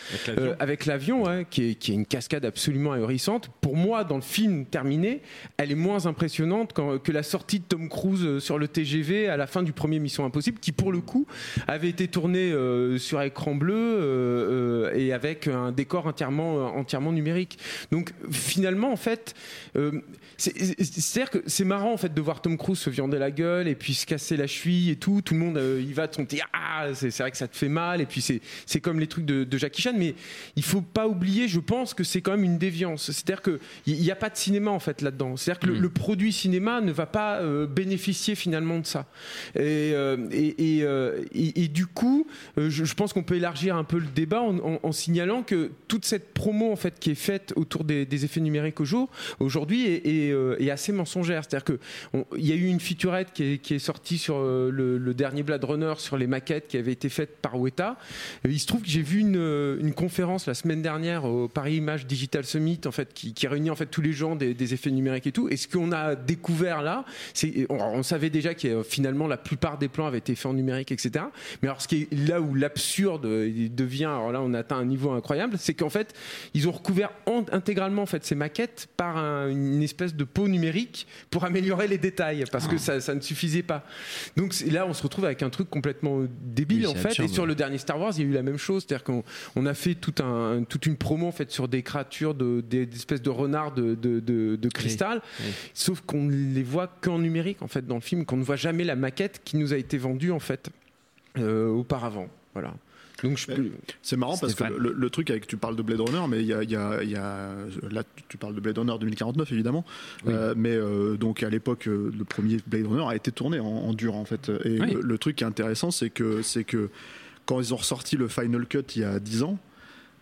Avec l'avion. euh, l'avion, ouais, qui, est, qui est une cascade absolument ahurissante. Pour moi, dans le film terminé, elle est moins impressionnante que la sortie de Tom Cruise euh, sur le TGV à la fin du premier Mission Impossible, qui pour le coup avait été tourné euh, sur écran bleu et avec un décor entièrement, entièrement numérique. Donc finalement, en fait, c'est- c'est- c'est-à-dire que c'est marrant en fait de voir Tom Cruise se viander la gueule et puis se casser la cheville et tout. Tout le monde euh, y va petit ah, c'est c'est vrai que ça te fait mal et puis c'est c'est comme les trucs de, de Jackie Chan, mais il faut pas oublier, je pense que c'est quand même une déviance. C'est-à-dire que il n'y a pas de cinéma en fait là-dedans. C'est-à-dire que le, le produit cinéma ne va pas euh, bénéficier finalement de ça. Et, euh, et, et, euh, et- et du coup, je, je pense qu'on peut élargir un peu le débat en, en- en signalant que toute cette promo en fait qui est faite autour des, des effets numériques au jour aujourd'hui est, est, est assez mensongère. C'est-à-dire que on- il y a eu une featurette qui est, sortie sur euh, le, dernier Blade Runner sur les maquettes qui avait été faite par Weta. Et il se trouve que j'ai vu une, euh, une conférence la semaine dernière au Paris Image Digital Summit en fait qui, réunit en fait tous les gens des, effets numériques et tout. Et ce qu'on a découvert là, c'est on, savait déjà que euh, finalement la plupart des plans avaient été faits en numérique, etc. Mais alors ce qui est là où l'absurde devient, alors là on atteint un niveau incroyable, c'est qu'en fait ils ont recouvert en- intégralement en fait ces maquettes par un- une espèce de peau numérique pour améliorer les détails parce que ça, ça ne suffisait pas. Donc là on se retrouve avec un truc complètement débile Oui, en fait. absurde, et sur le dernier Star Wars, il y a eu la même chose, c'est-à-dire qu'on on a fait tout un, toute une promo en fait sur des créatures, de, des, des espèces de renards de, de, de- de cristal, oui. sauf qu'on ne les voit qu'en numérique en fait dans le film, qu'on ne voit jamais la maquette qui nous a été vendue en fait euh, auparavant. Voilà. Donc je peux- C'est marrant parce que le, le truc avec tu parles de Blade Runner, mais il y a, il y a- il y a- là tu- parles de Blade Runner 2049 évidemment, Euh, mais euh, donc à l'époque euh, le premier Blade Runner a été tourné en, en dur en fait. Et Oui. le, le truc qui est intéressant c'est que c'est que quand ils ont ressorti le Final Cut il y a 10 ans.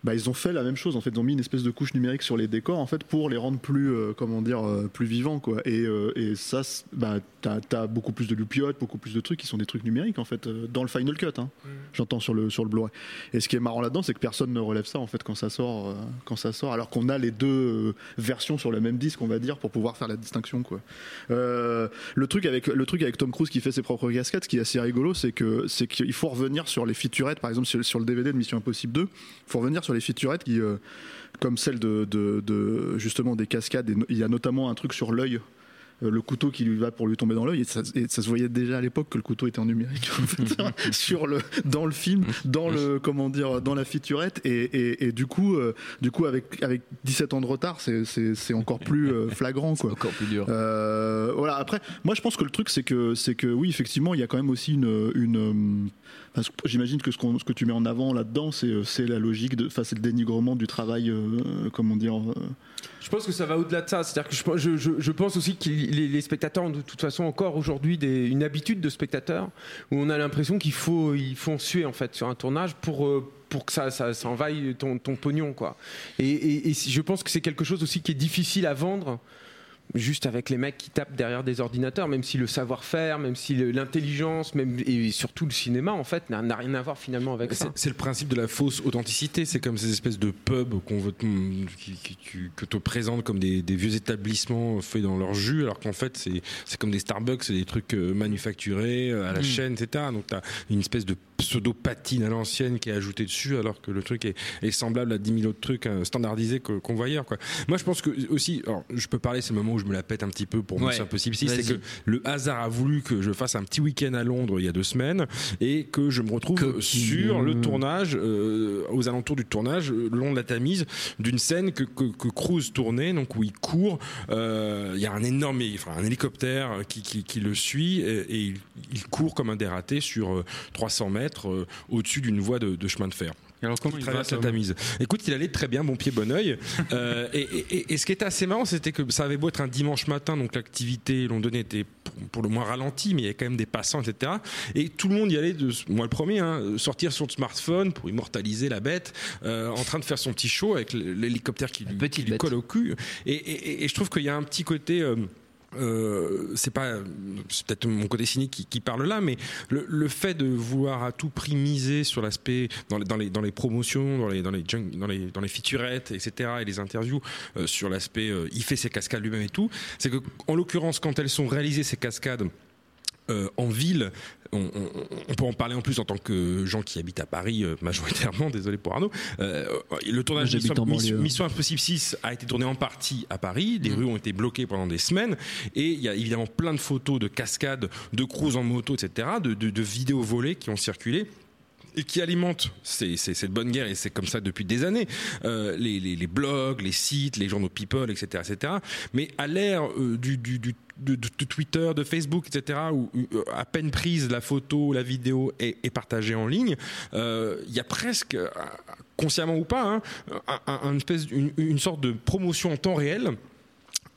Bah, ils ont fait la même chose en fait. Ils ont mis une espèce de couche numérique sur les décors en fait pour les rendre plus euh, comment dire euh, plus vivants quoi. Et, euh, et ça bah t'as as beaucoup plus de loupiotes beaucoup plus de trucs qui sont des trucs numériques en fait dans le Final Cut hein. j'entends sur le sur le Blu-ray. Et ce qui est marrant là-dedans, c'est que personne ne relève ça en fait quand ça sort, quand ça sort, alors qu'on a les deux versions sur le même disque, on va dire, pour pouvoir faire la distinction quoi. Le truc avec le truc avec Tom Cruise qui fait ses propres cascades, ce qui est assez rigolo, c'est que c'est qu'il faut revenir sur les featurettes, par exemple sur, sur le DVD de Mission Impossible 2, il faut revenir sur les featurettes qui, euh, comme celle de, de, de, justement des cascades, et no- il y a notamment un truc sur l'œil euh, le couteau qui lui va pour lui tomber dans l'œil et ça, et ça se voyait déjà à l'époque que le couteau était en numérique en fait, sur le dans le film dans le comment dire dans la featurette et, et, et du coup euh, du coup avec avec 17 ans de retard c'est encore plus flagrant quoi Encore plus dur. euh, voilà. Après, moi, je pense que le truc, c'est que, c'est que, oui, effectivement, il y a quand même aussi une, une. Euh, parce que J'imagine que ce, que tu mets en avant là-dedans, c'est, c'est la logique enfin, c'est le dénigrement du travail, euh, comment dire. euh, Je pense que ça va au-delà de ça. C'est-à-dire que je, pense- aussi que les, spectateurs ont de toute façon encore aujourd'hui une habitude de spectateurs où on a l'impression qu'il faut, il faut en suer en fait sur un tournage pour. euh, que ça, ça, ton, pognon quoi. Et, je pense que c'est quelque chose aussi qui est difficile à vendre juste avec les mecs qui tapent derrière des ordinateurs, même si le savoir-faire, même si l'intelligence, même et surtout le cinéma en fait n'a rien à voir finalement avec ça. c'est le principe de la fausse authenticité. C'est comme ces espèces de pubs qu'on veut te- qui, qui- qui- que te présente comme des, des vieux établissements faits dans leur jus, alors qu'en fait c'est comme des Starbucks, c'est des trucs euh, manufacturés euh, à la Mm. chaîne, etc. Donc t'as une espèce de pseudo patine à l'ancienne qui est ajoutée dessus, alors que le truc est, est semblable à 10 000 autres trucs euh, standardisés qu'on voit ailleurs. Quoi. Moi je pense que aussi, alors, je peux parler, c'est le moment où je me la pète un petit peu pour Ouais. Mission Impossible 6, c'est que le hasard a voulu que je fasse un petit week-end à Londres il y a deux semaines et que je me retrouve sur le tournage, euh, aux alentours du tournage, euh, le long de la Tamise, d'une scène que, que, que Cruise tournait, donc où il court. euh, Il y a un énorme, enfin un hélicoptère qui, qui, qui le suit et, et il, il court comme un dératé sur euh, 300 mètres euh, au-dessus d'une voie de, de chemin de fer Alors comment il va traverse la Tamise. Écoute, il allait très bien, bon pied, bon oeil. Euh, et, et- et- et ce qui était assez marrant, c'était que ça avait beau être un dimanche matin, donc l'activité londonienne était pour, pour le moins ralentie, mais il y avait quand même des passants, etc. Et tout le monde y allait, de, moi le premier, hein, sortir son smartphone pour immortaliser la bête, euh, en train de faire son petit show avec l'hélicoptère qui, lui- qui lui colle au cul. Et, et- et je trouve qu'il y a un petit côté. euh, euh, c'est pas c'est peut-être mon côté cynique qui, qui parle là mais le, le fait de vouloir à tout prix miser sur l'aspect dans les, dans les dans les promotions dans les dans les dans les dans les featurettes etc et les interviews euh, sur l'aspect euh, il fait ses cascades lui-même et tout c'est que en l'occurrence quand elles sont réalisées ces cascades euh, en ville, on, on- on peut en parler en plus en tant que gens qui habitent à Paris euh, majoritairement, désolé pour Arnaud. Euh, le tournage j'habite Mission. Mission- Mission Impossible 6 a été tourné en partie à Paris, Mm. des rues ont été bloquées pendant des semaines, et il y a évidemment plein de photos de cascades, de cruise en moto, etc., de, de- de vidéos volées qui ont circulé et qui alimentent ces- ces- cette bonne guerre, et c'est comme ça depuis des années, euh, les, les- les blogs, les sites, les journaux People, etc. etc. Mais à l'ère euh, du, du- du- de, Twitter, de Facebook, etc., où euh, à peine prise, la photo, la vidéo est, est partagée en ligne, euh, il y a presque, consciemment ou pas, hein, un- un espèce, une, une sorte de promotion en temps réel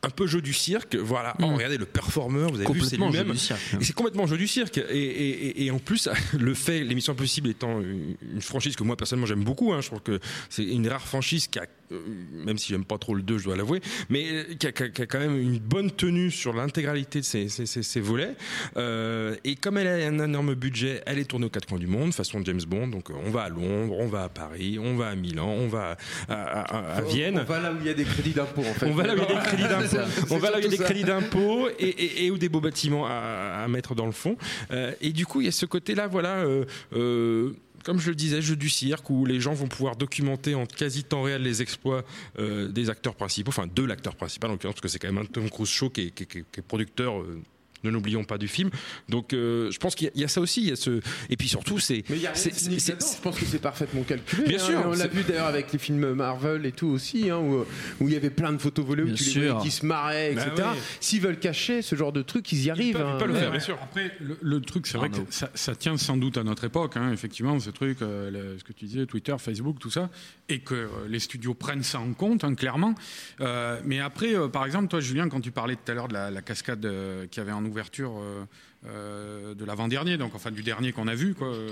un peu jeu du cirque, voilà. Oh, regardez le performeur, vous avez vu, c'est Complètement jeu lui-même. du cirque. Et c'est complètement jeu du cirque. Et, et- et- et en plus, le fait, l'émission Impossible étant une franchise que moi personnellement j'aime beaucoup, hein, je trouve que c'est une rare franchise qui a même si j'aime pas trop le 2, je dois l'avouer, mais euh, qui a, qui a- qui a quand même une bonne tenue sur l'intégralité de ses, ses- ses- ses volets. Euh, et comme elle a un énorme budget, elle est tournée aux quatre coins du monde, façon James Bond. Donc euh, on va à Londres, on va à Paris, on va à Milan, on va à, à- à- à Vienne. On va là où il y a des crédits d'impôt en fait. On va là où il y a des crédits d'impôt. On va là où il y a des crédits d'impôt et, et, des beaux bâtiments à, à mettre dans le fond. Euh, et du coup, il y a ce côté-là, voilà. euh, euh, comme je le disais, jeu du cirque où les gens vont pouvoir documenter en quasi temps réel les exploits euh, des acteurs principaux, enfin de l'acteur principal en l'occurrence, parce que c'est quand même un Tom Cruise show qui est, producteur. euh, ne l'oublions pas du film. Donc, euh, je pense qu'il y a- il y, a ça aussi. Il y a ce... Et puis surtout, c'est. Mais il y a rien c'est- de cynique c'est- là-dedans. Je pense que c'est parfaitement calculé. Bien hein. sûr, On l'a vu d'ailleurs avec les films Marvel et tout aussi, hein, où, où il y avait plein de photos volées où Bien tu les sûr. voyais qui se marraient, etc. Bah ouais. S'ils veulent cacher ce genre de truc, ils y arrivent. peuvent- ils hein. peuvent le faire, bien sûr. Après, le, le truc, c'est vrai que ça, ça tient sans doute à notre époque, hein, effectivement, ce truc, euh, le- ce que tu disais, Twitter, Facebook, tout ça, et que euh, les studios prennent ça en compte, hein, clairement. Euh, mais après, euh, par exemple, toi, Julien, quand tu parlais tout à l'heure de la, la cascade euh, qu'il y avait en ouverture euh, de l'avant-dernier, donc enfin du dernier qu'on a vu, quoi, euh,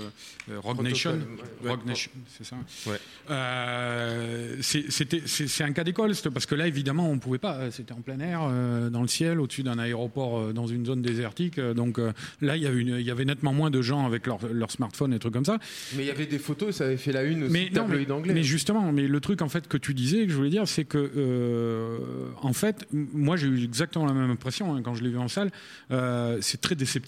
euh, Rogue Nation, ouais. Rogue Nation, c'est ça. Ouais. Euh, c'est- c'était- c'est c'est un cas d'école, c'était- parce que là, évidemment, on pouvait pas. C'était en plein air, euh, dans le ciel, au-dessus d'un aéroport, euh, dans une zone désertique. euh, donc euh, là, il y, avait une- il y avait nettement moins de gens avec leur, leur smartphone et trucs comme ça. Mais il y avait des photos, ça avait fait la une aussi, Mais, non, mais, anglais. mais justement, mais le truc en fait que tu disais, que je voulais dire, c'est que euh, en fait, moi j'ai eu exactement la même impression hein, quand je l'ai vu en salle. Euh, c'est très déceptif.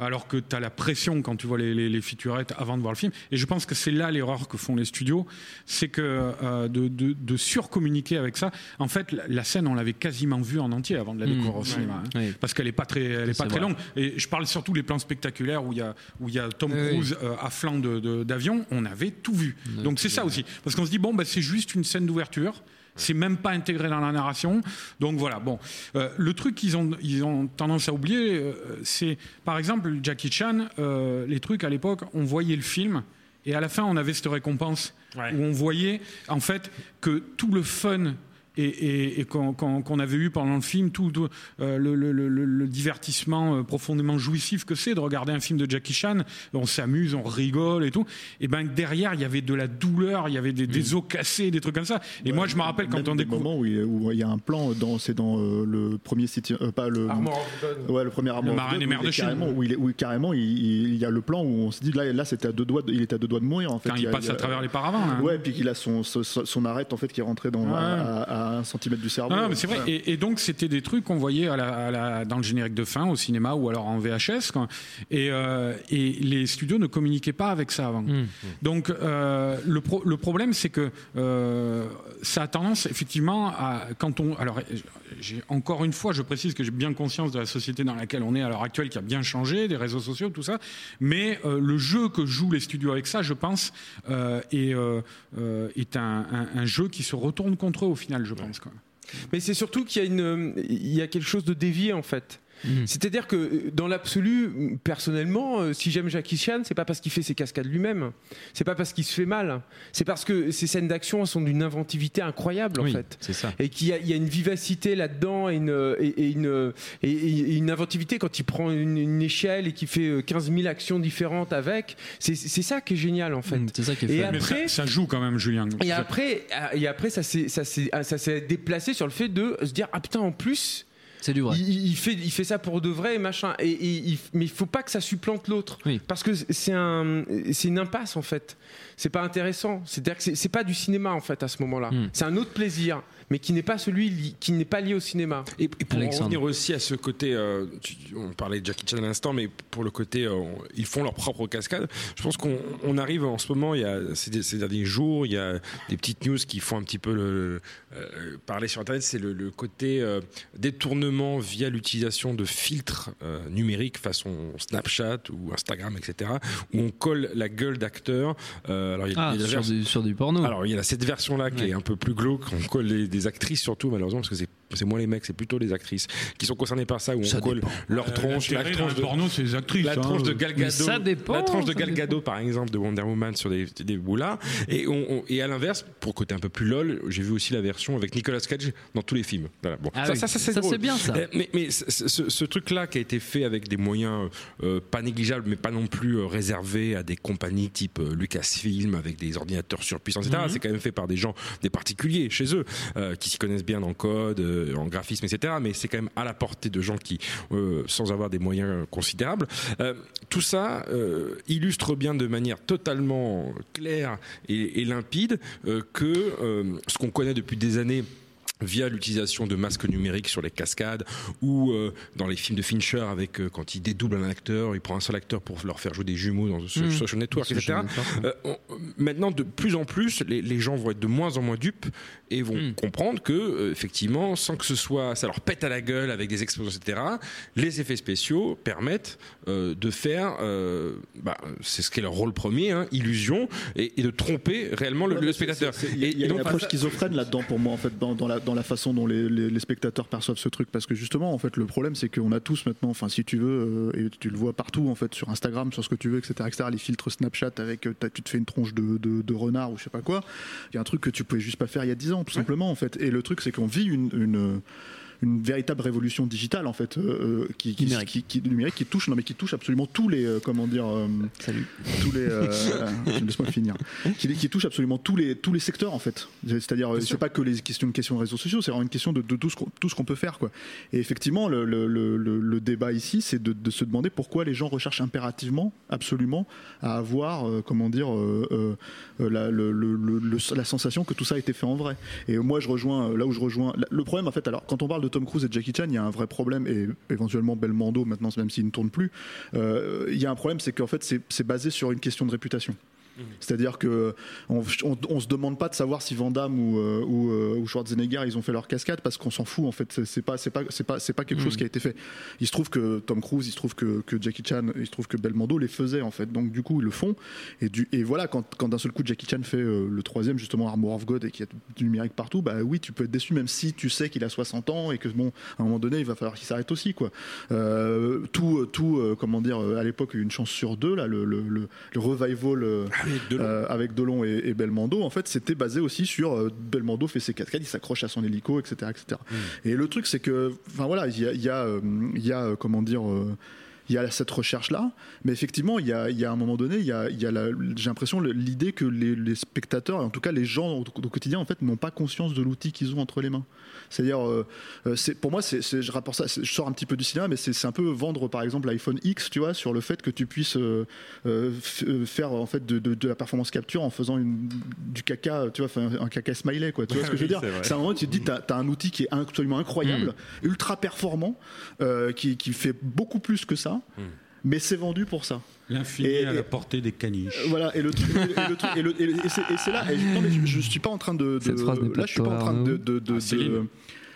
Alors que tu as la pression quand tu vois les, les, les featurettes avant de voir le film. Et je pense que c'est là l'erreur que font les studios, c'est que euh, de, de, de surcommuniquer avec ça. En fait, la, la scène, on l'avait quasiment vue en entier avant de la Mmh, découvrir au ouais. cinéma. hein. Parce qu'elle n'est pas très, elle est pas très vrai. longue. Et je parle surtout des plans spectaculaires où il y a, où il y a Tom Oui. Cruise euh, à flanc d'avion. On avait tout vu. Donc c'est ça aussi. Parce qu'on se dit, bon, bah, c'est juste une scène d'ouverture. C'est même pas intégré dans la narration. Donc voilà, bon. Euh, le truc qu'ils ont, ils ont tendance à oublier, euh, c'est par exemple Jackie Chan, euh, les trucs à l'époque, on voyait le film et à la fin on avait cette récompense Ouais. où on voyait en fait que tout le fun et, et- et qu'on avait eu pendant le film, tout, tout, euh, le, le- le- le- le divertissement euh, profondément jouissif que c'est de regarder un film de Jackie Chan, on s'amuse, on rigole et tout, et ben derrière il y avait de la douleur, il y avait des, des os cassés, des trucs comme ça. Et moi je me rappelle quand on découvre. moments où il, où il y a un plan dans c'est dans euh, le premier City euh, pas le Armor of ouais le premier Armor of marin des où mers de Chine. carrément où il est où carrément il, y a le plan où on se dit là là c'était à deux doigts de- il était à deux doigts de mourir en fait Quand il passe a- à travers les paravents. là. ouais puis qu'il a son, son son arête en fait qui est rentré dans Ouais. à, à un centimètre du cerveau Non, non, mais c'est vrai. Ouais. Et, et donc, c'était des trucs qu'on voyait à la- à la- dans le générique de fin, au cinéma ou alors en VHS. quoi. Et, euh, et les studios ne communiquaient pas avec ça avant. Donc, euh, le, pro- le problème, c'est que euh, ça a tendance, effectivement, à. Quand on, alors, j'ai encore une fois, je précise que j'ai bien conscience de la société dans laquelle on est à l'heure actuelle, qui a bien changé, des réseaux sociaux, tout ça. Mais euh, le jeu que jouent les studios avec ça, je pense, euh, est, euh, est un, un- un jeu qui se retourne contre eux au final, je pense. Quoi. Mais c'est surtout qu'il y a une, il y a quelque chose de dévié en fait. C'est-à-dire que euh, dans l'absolu, personnellement, euh, si j'aime Jackie Chan, c'est pas parce qu'il fait ses cascades lui-même, c'est pas parce qu'il se fait mal, c'est parce que ces scènes d'action sont d'une inventivité incroyable en Oui, fait. c'est ça. Et qu'il y, a- il y a une vivacité là-dedans et une, et, et une, et- et une inventivité quand il prend une, une échelle et qu'il fait euh, 15 000 actions différentes avec. C'est ça qui est génial en fait. Mm, C'est ça qui est Et. Mais après, ça, ça joue quand même, Julien. et après, euh, et après ah, ça s'est déplacé sur le fait de se dire ah putain en plus C'est du vrai. il, il fait il fait ça pour de vrai machin et, et il- mais il faut pas que ça supplante l'autre Oui. parce que c'est un c'est une impasse en fait c'est pas intéressant c'est à dire que c'est- c'est pas du cinéma en fait à ce moment-là Hmm. c'est un autre plaisir mais qui n'est pas celui li- qui n'est pas lié au cinéma Et, et pour en Alexandre. revenir aussi à ce côté, euh, tu- on parlait de Jackie Chan à l'instant, mais pour le côté, euh, ils font leur propre cascade. Je pense qu'on on arrive en ce moment, il y a ces, ces derniers jours, il y a des petites news qui font un petit peu le, euh, parler sur Internet, c'est le, le côté euh, détournement via l'utilisation de filtres euh, numériques façon Snapchat ou Instagram, etc., où on colle la gueule d'acteurs. Euh, alors il y a- Ah, il y a la sur version- du, sur du porno. alors il y a cette version là qui Ouais. est un peu plus glauque, on colle les- des actrices surtout malheureusement parce que c'est c'est moins les mecs, c'est plutôt les actrices qui sont concernées par ça, où Ça on colle dépend. leur Euh, tronche, la tronche de porno, c'est les actrices. la hein. tranche de Gal Mais Gadot, ça dépend, la tranche de ça Gal dépend. Gadot par exemple de Wonder Woman sur des, des et, on, on- et à l'inverse pour côté un peu plus lol j'ai vu aussi la version avec Nicolas Cage dans tous les films voilà, bon. Ah ça, oui. ça, ça, c'est Ça, drôle. c'est bien, ça. Euh, mais, mais ce, ce- ce truc-là qui a été fait avec des moyens euh, pas négligeables, mais pas non plus euh, réservés à des compagnies type euh, Lucasfilm avec des ordinateurs surpuissants, etc. Mhm. C'est quand même fait par des gens, des particuliers chez eux, euh, qui s'y connaissent bien en code, euh, en graphisme, etc. Mais c'est quand même à la portée de gens qui, euh, sans avoir des moyens considérables. Euh, tout ça euh, illustre bien de manière totalement claire et, limpide euh, que euh, ce qu'on connaît depuis des années via l'utilisation de masques numériques sur les cascades ou euh, dans les films de Fincher avec euh, quand il dédouble un acteur, il prend un seul acteur pour leur faire jouer des jumeaux dans ce Mmh. social network, Social etc. network, Euh, on- maintenant, de plus en plus, les, les gens vont être de moins en moins dupes et vont Mmh. comprendre que, euh, effectivement, sans que ce soit, ça leur pète à la gueule avec des explosions, etc. Les effets spéciaux permettent euh, de faire, euh, bah, c'est ce qui est leur rôle premier, hein, illusion, et, et de tromper réellement le, Ouais, spectateur. Il y a, Et- il y a et une donc, approche schizophrène là-dedans pour moi en fait dans, dans la, dans la façon dont les, les- les spectateurs perçoivent ce truc. Parce que justement en fait le problème c'est qu'on a tous maintenant enfin si tu veux euh, et tu le vois partout en fait sur Instagram sur ce que tu veux etc etc les filtres Snapchat avec euh, tu te fais une tronche de, de, de renard ou je sais pas quoi. Il y a un truc que tu pouvais juste pas faire il y a 10 ans tout simplement en fait. Et le truc c'est qu'on vit une, une une véritable révolution digitale en fait euh, euh, qui, qui, Numérique. qui, qui- numérique qui touche non mais qui touche absolument tous les euh, comment dire euh, Salut. tous les euh, laisse-moi finir. Qui, qui touche absolument tous les tous les secteurs en fait. C'est-à-dire c'est pas que les questions une question de réseaux sociaux c'est vraiment une question de, de tout ce qu'on tout ce qu'on peut faire quoi. Et effectivement le, le, le, le- le débat ici c'est de, de se demander pourquoi les gens recherchent impérativement absolument à avoir euh, comment dire euh, euh, euh, la, le- le- le- le- la sensation que tout ça a été fait en vrai. Et moi je rejoins là où je rejoins le problème en fait alors quand on parle de Tom Cruise et Jackie Chan il y a un vrai problème et éventuellement Belmondo maintenant même s'il ne tourne plus euh, il y a un problème c'est qu'en fait c'est basé sur une question de réputation c'est-à-dire que on, on, on se demande pas de savoir si Van Damme ou, euh, ou, euh, ou Schwarzenegger ils ont fait leur cascade parce qu'on s'en fout en fait. C'est- pas c'est pas c'est pas c'est pas quelque chose qui a été fait. Il se trouve que Tom Cruise, il se trouve que, que Jackie Chan, il se trouve que Belmondo les faisait en fait. Donc du coup ils le font et du et voilà quand, quand d'un seul coup Jackie Chan fait euh, le troisième justement Armor of God et qu'il y a du numérique partout, bah oui tu peux être déçu même si tu sais qu'il a 60 ans et que bon à un moment donné il va falloir qu'il s'arrête aussi quoi. Tout tout comment dire à l'époque une chance sur deux là le le, le, le revival euh, euh, avec Delon et, et Belmondo, en fait, c'était basé aussi sur euh, Belmondo fait ses cascades, il s'accroche à son hélico, etc., etc. Et le truc, c'est que, enfin voilà, il y a, il y a, euh, y a, euh, comment dire. Il y a cette recherche-là, mais effectivement, il y a, il y a un moment donné, il y a, il y a la- j'ai l'impression l'idée que les, les spectateurs, en tout cas les gens au, au quotidien, en fait, n'ont pas conscience de l'outil qu'ils ont entre les mains. C'est-à-dire, euh, c'est pour moi, c'est, c'est- je rapporte ça, je sors un petit peu du cinéma, mais c'est, un peu vendre, par exemple, l'iPhone X, tu vois, sur le fait que tu puisses euh, euh, f- faire en fait de, de- de la performance capture en faisant une, du caca, tu vois, un caca smiley, quoi. Tu vois ce que je veux dire? c'est. C'est un moment où tu te dis, t'as, as un outil qui est absolument incroyable, ultra performant, euh, qui, qui fait beaucoup plus que ça. Mais c'est vendu pour ça. L'infini Et- à la portée des caniches. Voilà, et le truc, et le truc- et le- et c'est, et c'est là, et je, non, mais je, je suis pas en train de, de- Cette phrase n'est pas là, je suis pas en train de, de, de- Ah, Céline. de-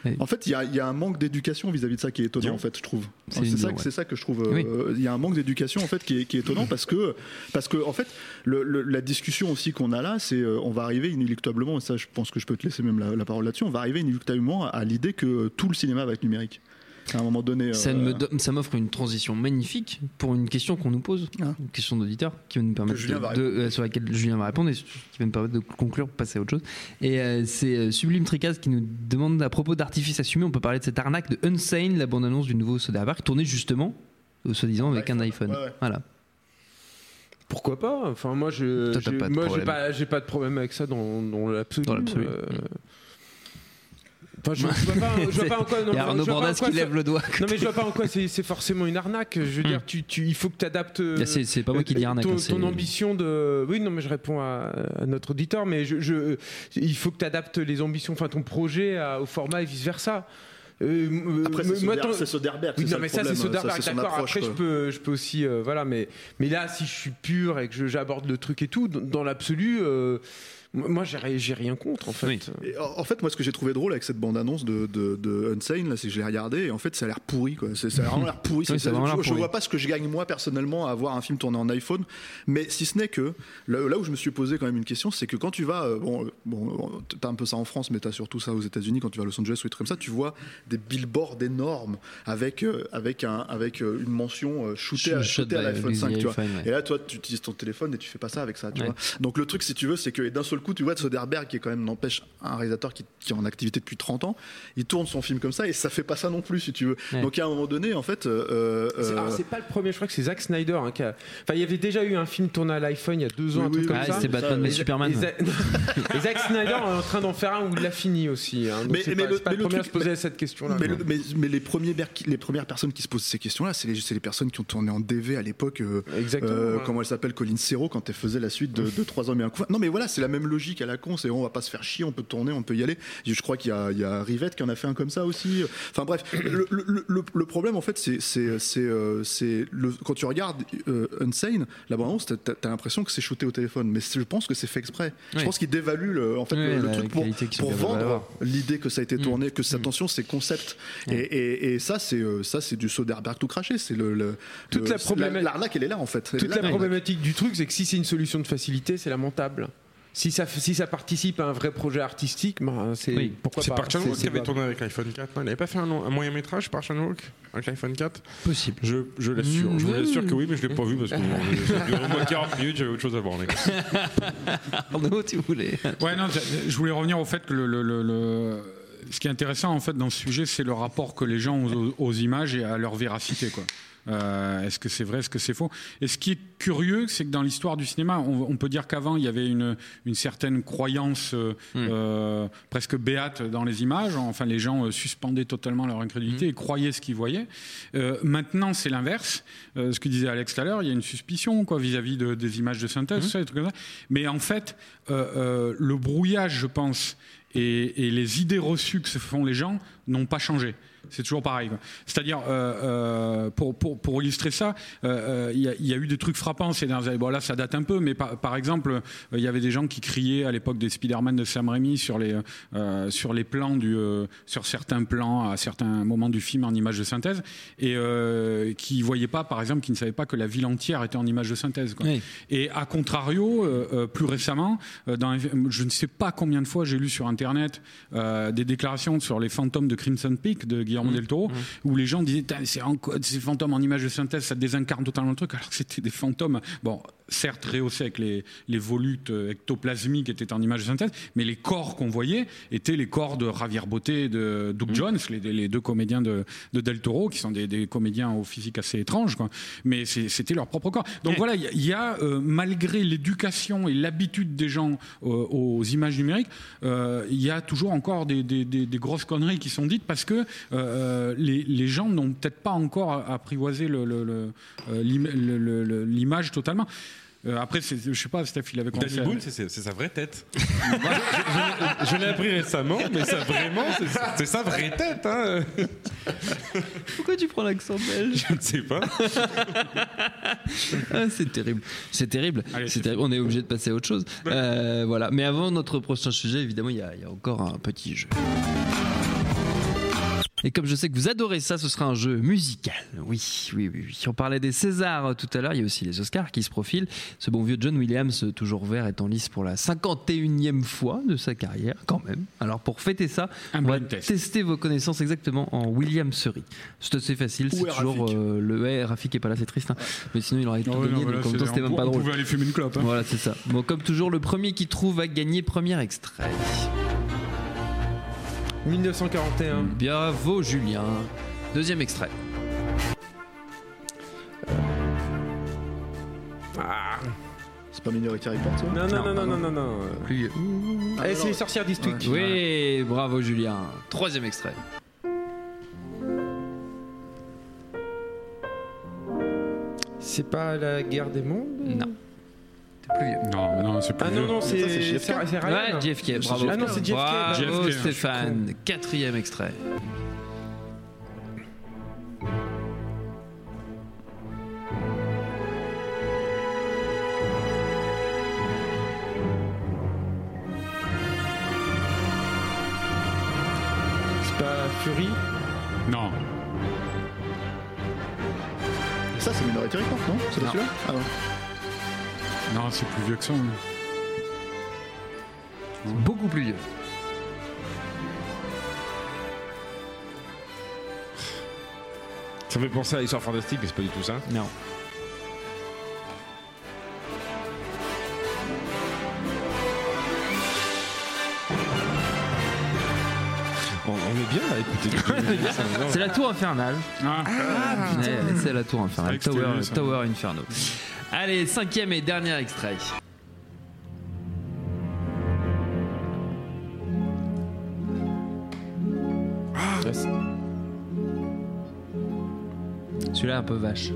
Oui. en fait, il y a, il y a un manque d'éducation vis-à-vis de ça qui est étonnant, Dion. en fait, je trouve. C'est ça, ouais. c'est ça que je trouve. Oui. euh, Il y a un manque d'éducation, en fait, qui est, qui est étonnant parce que, parce que, en fait, le- le- la discussion aussi qu'on a là, c'est, euh, on va arriver inéluctablement, et ça, je pense que je peux te laisser même la, la parole là-dessus, on va arriver inéluctablement à, à l'idée que tout le cinéma va être numérique. À un moment donné. Ça euh, me ça m'offre une transition magnifique pour une question qu'on nous pose, Ah. une question d'auditeur qui va nous permettre de- de- euh, sur laquelle Julien va répondre et qui va nous permettre de conclure, passer à autre chose. Et euh, c'est euh, Sublime Tricaz qui nous demande à propos d'artifice assumé, on peut parler de cette arnaque de Unsane, la bande-annonce du nouveau Soderbergh, tournée justement, euh, soi-disant, avec un iPhone. Ouais, ouais. Voilà. Pourquoi pas? Enfin, moi, je, j'ai- pas de moi, j'ai problème. pas, j'ai pas de problème avec ça dans, dans l'absolu. Dans l'absolu. Euh, Enfin, je, je vois pas, je vois pas en quoi. non, Il y a je Arnaud vois pas en Bordas qui lève le doigt. Non, mais je vois pas en quoi c'est, forcément une arnaque. Je veux dire, tu, tu, il faut que tu adaptes. C'est- pas moi qui dis arnaque, Ton, hein, c'est- ton ambition de. Oui, non, mais je réponds à, à notre auditeur, mais je, je- il faut que tu adaptes les ambitions, enfin ton projet à- au format et vice versa. Euh, Après, c'est Soderbergh. oui, non, ça mais ça, c'est Soderbergh, d'accord. Après, je peux, je peux aussi, euh, voilà, mais, mais là, si je suis pur et que j'aborde le truc et tout, dans, dans l'absolu, euh, Moi, j'ai ri- j'ai rien contre, en fait. Et en fait, moi, ce que j'ai trouvé drôle avec cette bande-annonce de, de, de Unsane, là, c'est que je l'ai regardé et en fait, ça a l'air pourri, quoi. C'est, ça a vraiment l'air pourri. Oui, C'est- ça a vraiment je, pourri. vois pas ce que je gagne, moi, personnellement, à voir un film tourné en iPhone. Mais si ce n'est que, là, là où je me suis posé quand même une question, c'est que quand tu vas, euh, bon, euh, bon, t'as un peu ça en France, mais t'as surtout ça aux États-Unis, quand tu vas à Los Angeles ou des trucs comme ça, tu vois des billboards énormes avec, euh, avec, un, avec euh, une mention shootée à, shootée l'iPhone the 5, tu vois. iPhone, ouais. Et là, toi, tu utilises ton téléphone et tu fais pas ça avec ça, tu Ouais. vois. Donc le truc, si tu veux, c'est que d'un seul coup, tu vois Soderbergh, qui est quand même n'empêche un réalisateur qui, qui est en activité depuis 30 ans, il tourne son film comme ça et ça fait pas ça non plus, si tu veux. Ouais. Donc à un moment donné, en fait, euh, C'est- euh, alors, c'est pas le premier, je crois que c'est Zack Snyder. hein, qui a- Enfin, il y avait déjà eu un film tourné à l'iPhone il y a deux ans, Oui, un truc oui, comme Ah, ça. c'était Batman et- Superman. Et, Zack- et Zack Snyder est en train d'en faire un où il l'a fini aussi. hein. Donc Mais- c'est mais pas, le- c'est pas mais le le premier à se poser mais- cette question-là. mais, mais- mais les, premiers ber- les premières personnes qui se posent ces questions-là, c'est les, c'est les personnes qui ont tourné en DV à l'époque. euh, Exactement. euh, ouais. comment elle s'appelle Colin Serrault quand elle faisait la suite de, de 3 hommes et un coup. Non mais voilà, c'est la même logique à la con. C'est on va pas se faire chier, on peut tourner, on peut y aller. Je crois qu'il y a, il y a Rivette qui en a fait un comme ça aussi. Enfin bref, le, le- le- le problème en fait, c'est euh, quand tu regardes euh, Unsane, la bande annonce, t'as t'as l'impression que c'est shooté au téléphone, mais je pense que c'est fait exprès. Je pense qu'il dévalue le, en fait Oui, le, truc pour, vendre l'idée que ça a été Mm. tourné, que attention c'est concept. Et, et- et ça c'est euh, ça c'est du Soderbergh tout craché. C'est le, le- Toute le- la problématique- l'arnaque elle est là en fait. Elle Toute là, la problématique du truc, c'est que si c'est une solution de facilité, c'est lamentable. Si ça, si ça participe à un vrai projet artistique, ben, c'est Oui. pourquoi C'est pas. Park Chan-wook C'est- qui c'est avait tourné avec l'iPhone 4. Non, il n'avait pas fait un, long- un moyen métrage Park Chan-wook avec l'iPhone 4 Possible. Je, je l'assure. Je vous l'assure que oui, mais je l'ai pas vu parce que durait au moins 40 minutes, j'avais autre chose à voir. les gars. Arnaud, tu voulais. Ouais, non, je voulais revenir au fait que le, le- le- le- ce qui est intéressant en fait dans ce sujet, c'est le rapport que les gens ont aux, aux images et à leur véracité. Quoi. Euh, est-ce que c'est vrai, est-ce que c'est faux? Et ce qui est curieux, c'est que dans l'histoire du cinéma, on, on peut dire qu'avant il y avait une, une certaine croyance euh, euh, presque béate dans les images. Enfin, les gens suspendaient totalement leur incrédulité et croyaient ce qu'ils voyaient. Maintenant, c'est l'inverse. Ce que disait Alex tout à l'heure, il y a une suspicion quoi vis-à-vis de- des images de synthèse, ça, des trucs comme ça. Mais en fait, le brouillage, je pense, et, et les idées reçues que se font les gens n'ont pas changé. C'est toujours pareil. C'est-à-dire, euh, euh, pour, pour, pour illustrer ça, euh, euh, il y, a- il y a eu des trucs frappants ces dernières années. Bon, là, ça date un peu, mais par, par exemple, euh, il y avait des gens qui criaient à l'époque des Spider-Man de Sam Raimi sur les, euh, sur les plans, du, euh, sur certains plans, à certains moments du film en image de synthèse, et euh, qui voyaient pas, par exemple, qui ne savaient pas que la ville entière était en image de synthèse. quoi. Oui. Et à contrario, euh, euh, plus récemment, euh, dans, je ne sais pas combien de fois j'ai lu sur Internet euh, des déclarations sur les fantômes de Crimson Peak de Guillermo Mmh. del Toro, où les gens disaient c'est fantômes en image de synthèse, ça désincarne totalement le truc, alors que c'était des fantômes, bon, certes rehaussés avec les, les volutes euh, ectoplasmiques qui étaient en image de synthèse, mais les corps qu'on voyait étaient les corps de Javier Botet et de Doug Jones, les, les deux comédiens de, de Del Toro, qui sont des, des comédiens au physique assez étrange, quoi. mais c'était leur propre corps. Donc voilà, il y a, il y a, euh, malgré l'éducation et l'habitude des gens euh, aux images numériques, euh, il y a toujours encore des, des- des- des grosses conneries qui sont dites parce que les, les gens n'ont peut-être pas encore apprivoisé le- le- le- l'image totalement. Euh, après, c'est- je sais pas, Steph, il avait commencé. Danny Boone, c'est sa vraie tête. Moi, je je- je l'ai appris récemment, mais ça vraiment, c'est- sa vraie tête. Hein. Pourquoi tu prends l'accent belge Je ne sais pas. Ah, c'est terrible. C'est terrible. Terrible. On est obligé de passer à autre chose. Euh, voilà. Mais avant notre prochain sujet, évidemment, il y, a- il y a encore un petit jeu. Et comme je sais que vous adorez ça, ce sera un jeu musical. Oui, oui, oui. oui. On parlait des Césars euh, tout à l'heure, il y a aussi les Oscars qui se profilent. Ce bon vieux John Williams, euh, toujours vert, est en lice pour la 51e fois de sa carrière, quand même. Alors pour fêter ça, Un on va test. tester vos connaissances exactement en Williamserie. C'est assez facile, c'est est toujours euh, le ouais, Rafik est pas là, c'est triste. hein. Mais sinon il aurait tout Ah gagné, donc en même temps c'était on même pas on drôle. pouvait aller fumer une clope. hein. Voilà, c'est ça. Bon, comme toujours, le premier qui trouve va gagner premier extrait. 1941. Bravo Julien. Deuxième extrait. Ah. C'est pas Minority Report, ça Non, non, non, non, non, non, non. Plus vieux. Ah, Eh, c'est les sorcières d'Eastwick. Oui, bravo Julien. Troisième extrait. C'est pas la guerre des mondes? Non. Non, non, c'est plus ah vieux. Ah non, non, c'est JFK. Ouais, JFK, bravo. Ah non, c'est Jeff JFK. Bravo, JFK, Stéphane. Quatrième extrait. C'est pas Fury? Non. Ça, c'est une Minority Report, non? C'est celui-là? Ah non. Non, c'est plus vieux que ça. hein. Beaucoup plus vieux. Ça fait penser à l'histoire fantastique, mais c'est pas du tout ça. Non. On, est bien à écouter. C'est la tour infernale. Ah, Ouais, c'est la tour infernale. Tower, Inferno. Allez, cinquième et dernier extrait. C'est- Celui-là un peu vache.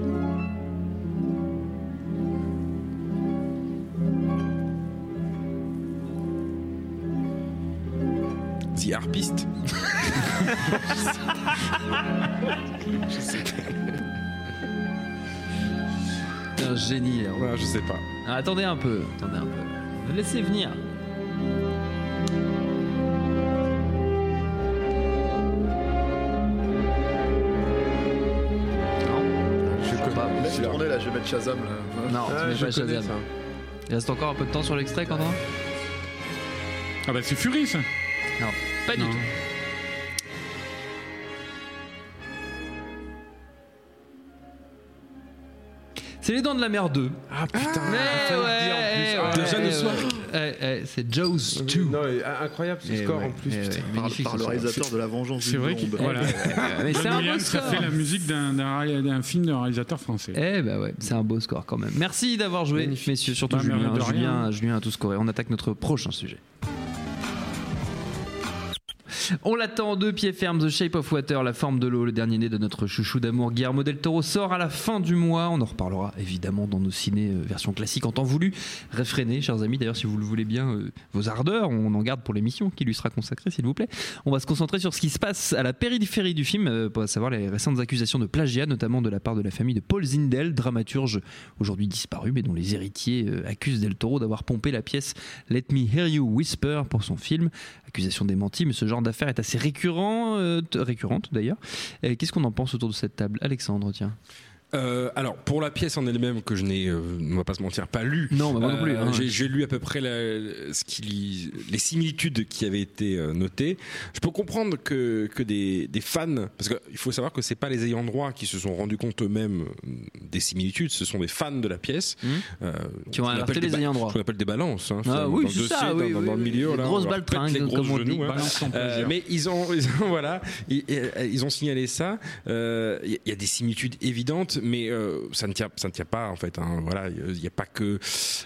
The Harpist. Un génie. là. Ouais, je sais pas. Ah, attendez un peu, attendez un peu. Laissez venir. Non, je pas. Laisse tourner là, je vais mettre Shazam là. Non, tu Ah, mets je pas Shazam. ça. Il reste encore un peu de temps sur l'extrait, Quentin? Ah bah c'est Fury ça. Non, pas du Non. tout. C'est les dents de la mer 2. Ah putain, Mais ouais, dire en plus. Déjà le soir. c'est Jaws 2. Non, incroyable ce score ouais, en plus. putain. ouais, Par, le réalisateur de La Vengeance C'est du vrai qu'il voilà. Mais c'est un beau score. fait la musique d'un- film d'un réalisateur français. Eh bah ouais, c'est un beau score quand même. Merci d'avoir joué, messieurs, surtout Bah, Julien. Julien, Julien a tout scoré. On attaque notre prochain sujet. On l'attend en deux pieds fermes, The Shape of Water, La forme de l'eau, le dernier né de notre chouchou d'amour Guillermo del Toro sort à la fin du mois. On en reparlera évidemment dans nos ciné euh, version classique en temps voulu. Réfrénez, chers amis, d'ailleurs si vous le voulez bien, euh, vos ardeurs, on en garde pour l'émission qui lui sera consacrée s'il vous plaît. On va se concentrer sur ce qui se passe à la périphérie du film, euh, pour savoir les récentes accusations de plagiat, notamment de la part de la famille de Paul Zindel, dramaturge aujourd'hui disparu, mais dont les héritiers accusent Del Toro d'avoir pompé la pièce Let Me Hear You Whisper pour son film. Accusation démentie, mais ce genre d'affaire est assez récurrent, euh, récurrente d'ailleurs. Qu'est-ce qu'on en pense autour de cette table? Alexandre, tiens. Euh, alors, pour la pièce en elle-même, que je n'ai, euh, on va pas se mentir, pas lu. Non, bah, moi non plus, hein. j'ai, lu à peu près la- ce qui, les similitudes qui avaient été euh, notées. Je peux comprendre que, que des, des fans, parce qu'il faut savoir que c'est pas les ayants droit qui se sont rendus compte eux-mêmes euh, des similitudes, ce sont des fans de la pièce. Euh, Mmh. Qui ont alerté les ayants droit. Ce qu'on appelle des balances. Hein, Ah oui, c'est ça, dans, oui, dans- oui, dans le milieu. Là, grosses on leur balles pète les tringues, gros comme on dit. hein. Euh, mais ils ont, voilà, ils, euh, ils ont signalé ça. Euh, Il y a des similitudes évidentes, mais euh, ça ne tient, ça ne tient pas en fait. hein. Voilà, il n'y a pas que,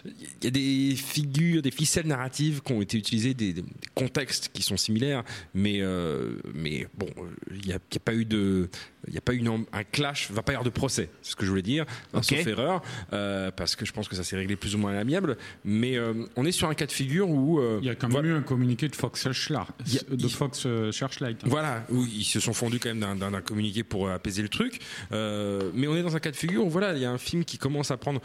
il y a des figures, des ficelles narratives qui ont été utilisées, des, des contextes qui sont similaires, mais euh, mais bon, il n'y a, pas eu de, il n'y a pas eu une- un clash, va pas y avoir de procès, c'est ce que je voulais dire, Ok. sauf erreur, euh, parce que je pense que ça s'est réglé plus ou moins à l'amiable. Mais on est sur un cas de figure où Il y a quand même voilà. eu un communiqué de Fox Searchlight. De Fox Searchlight. Voilà, où ils se sont fondus quand même d'un- communiqué pour apaiser le truc. Mais on est dans un cas de figure où voilà, il y a un film qui commence à prendre.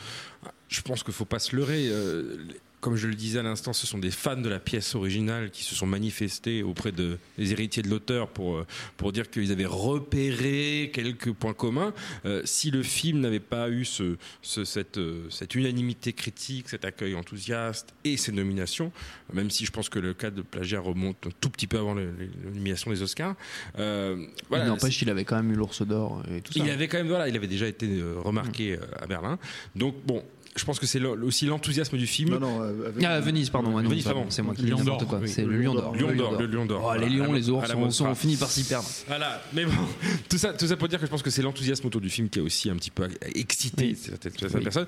Je pense qu'il faut pas se leurrer. euh, comme je le disais à l'instant, ce sont des fans de la pièce originale qui se sont manifestés auprès de, des héritiers de l'auteur pour, euh, pour dire qu'ils avaient repéré quelques points communs. Euh, si le film n'avait pas eu ce, ce- cette, euh, cette unanimité critique, cet accueil enthousiaste et ces nominations, même si je pense que le cas de plagiat remonte un tout petit peu avant le- les, les nominations des Oscars. euh, voilà, il n'empêche qu'il avait quand même eu l'ours d'or et tout ça. il avait quand même voilà, il avait déjà été remarqué euh, à Berlin. Donc bon, je pense que c'est aussi l'enthousiasme du film. Non, non, euh, avec- Ah, Venise, pardon. Venise, pardon. C'est moi qui Lion d'or, quoi. oui. C'est le lion d'or. Lion d'or, le lion d'or. Oh, les lions, les ours, Mostra. on finit par s'y perdre. Voilà, mais bon, tout ça, tout ça pour dire que je pense que c'est l'enthousiasme autour du film qui a aussi un petit peu excité Oui. certaines, certaines Oui. personnes.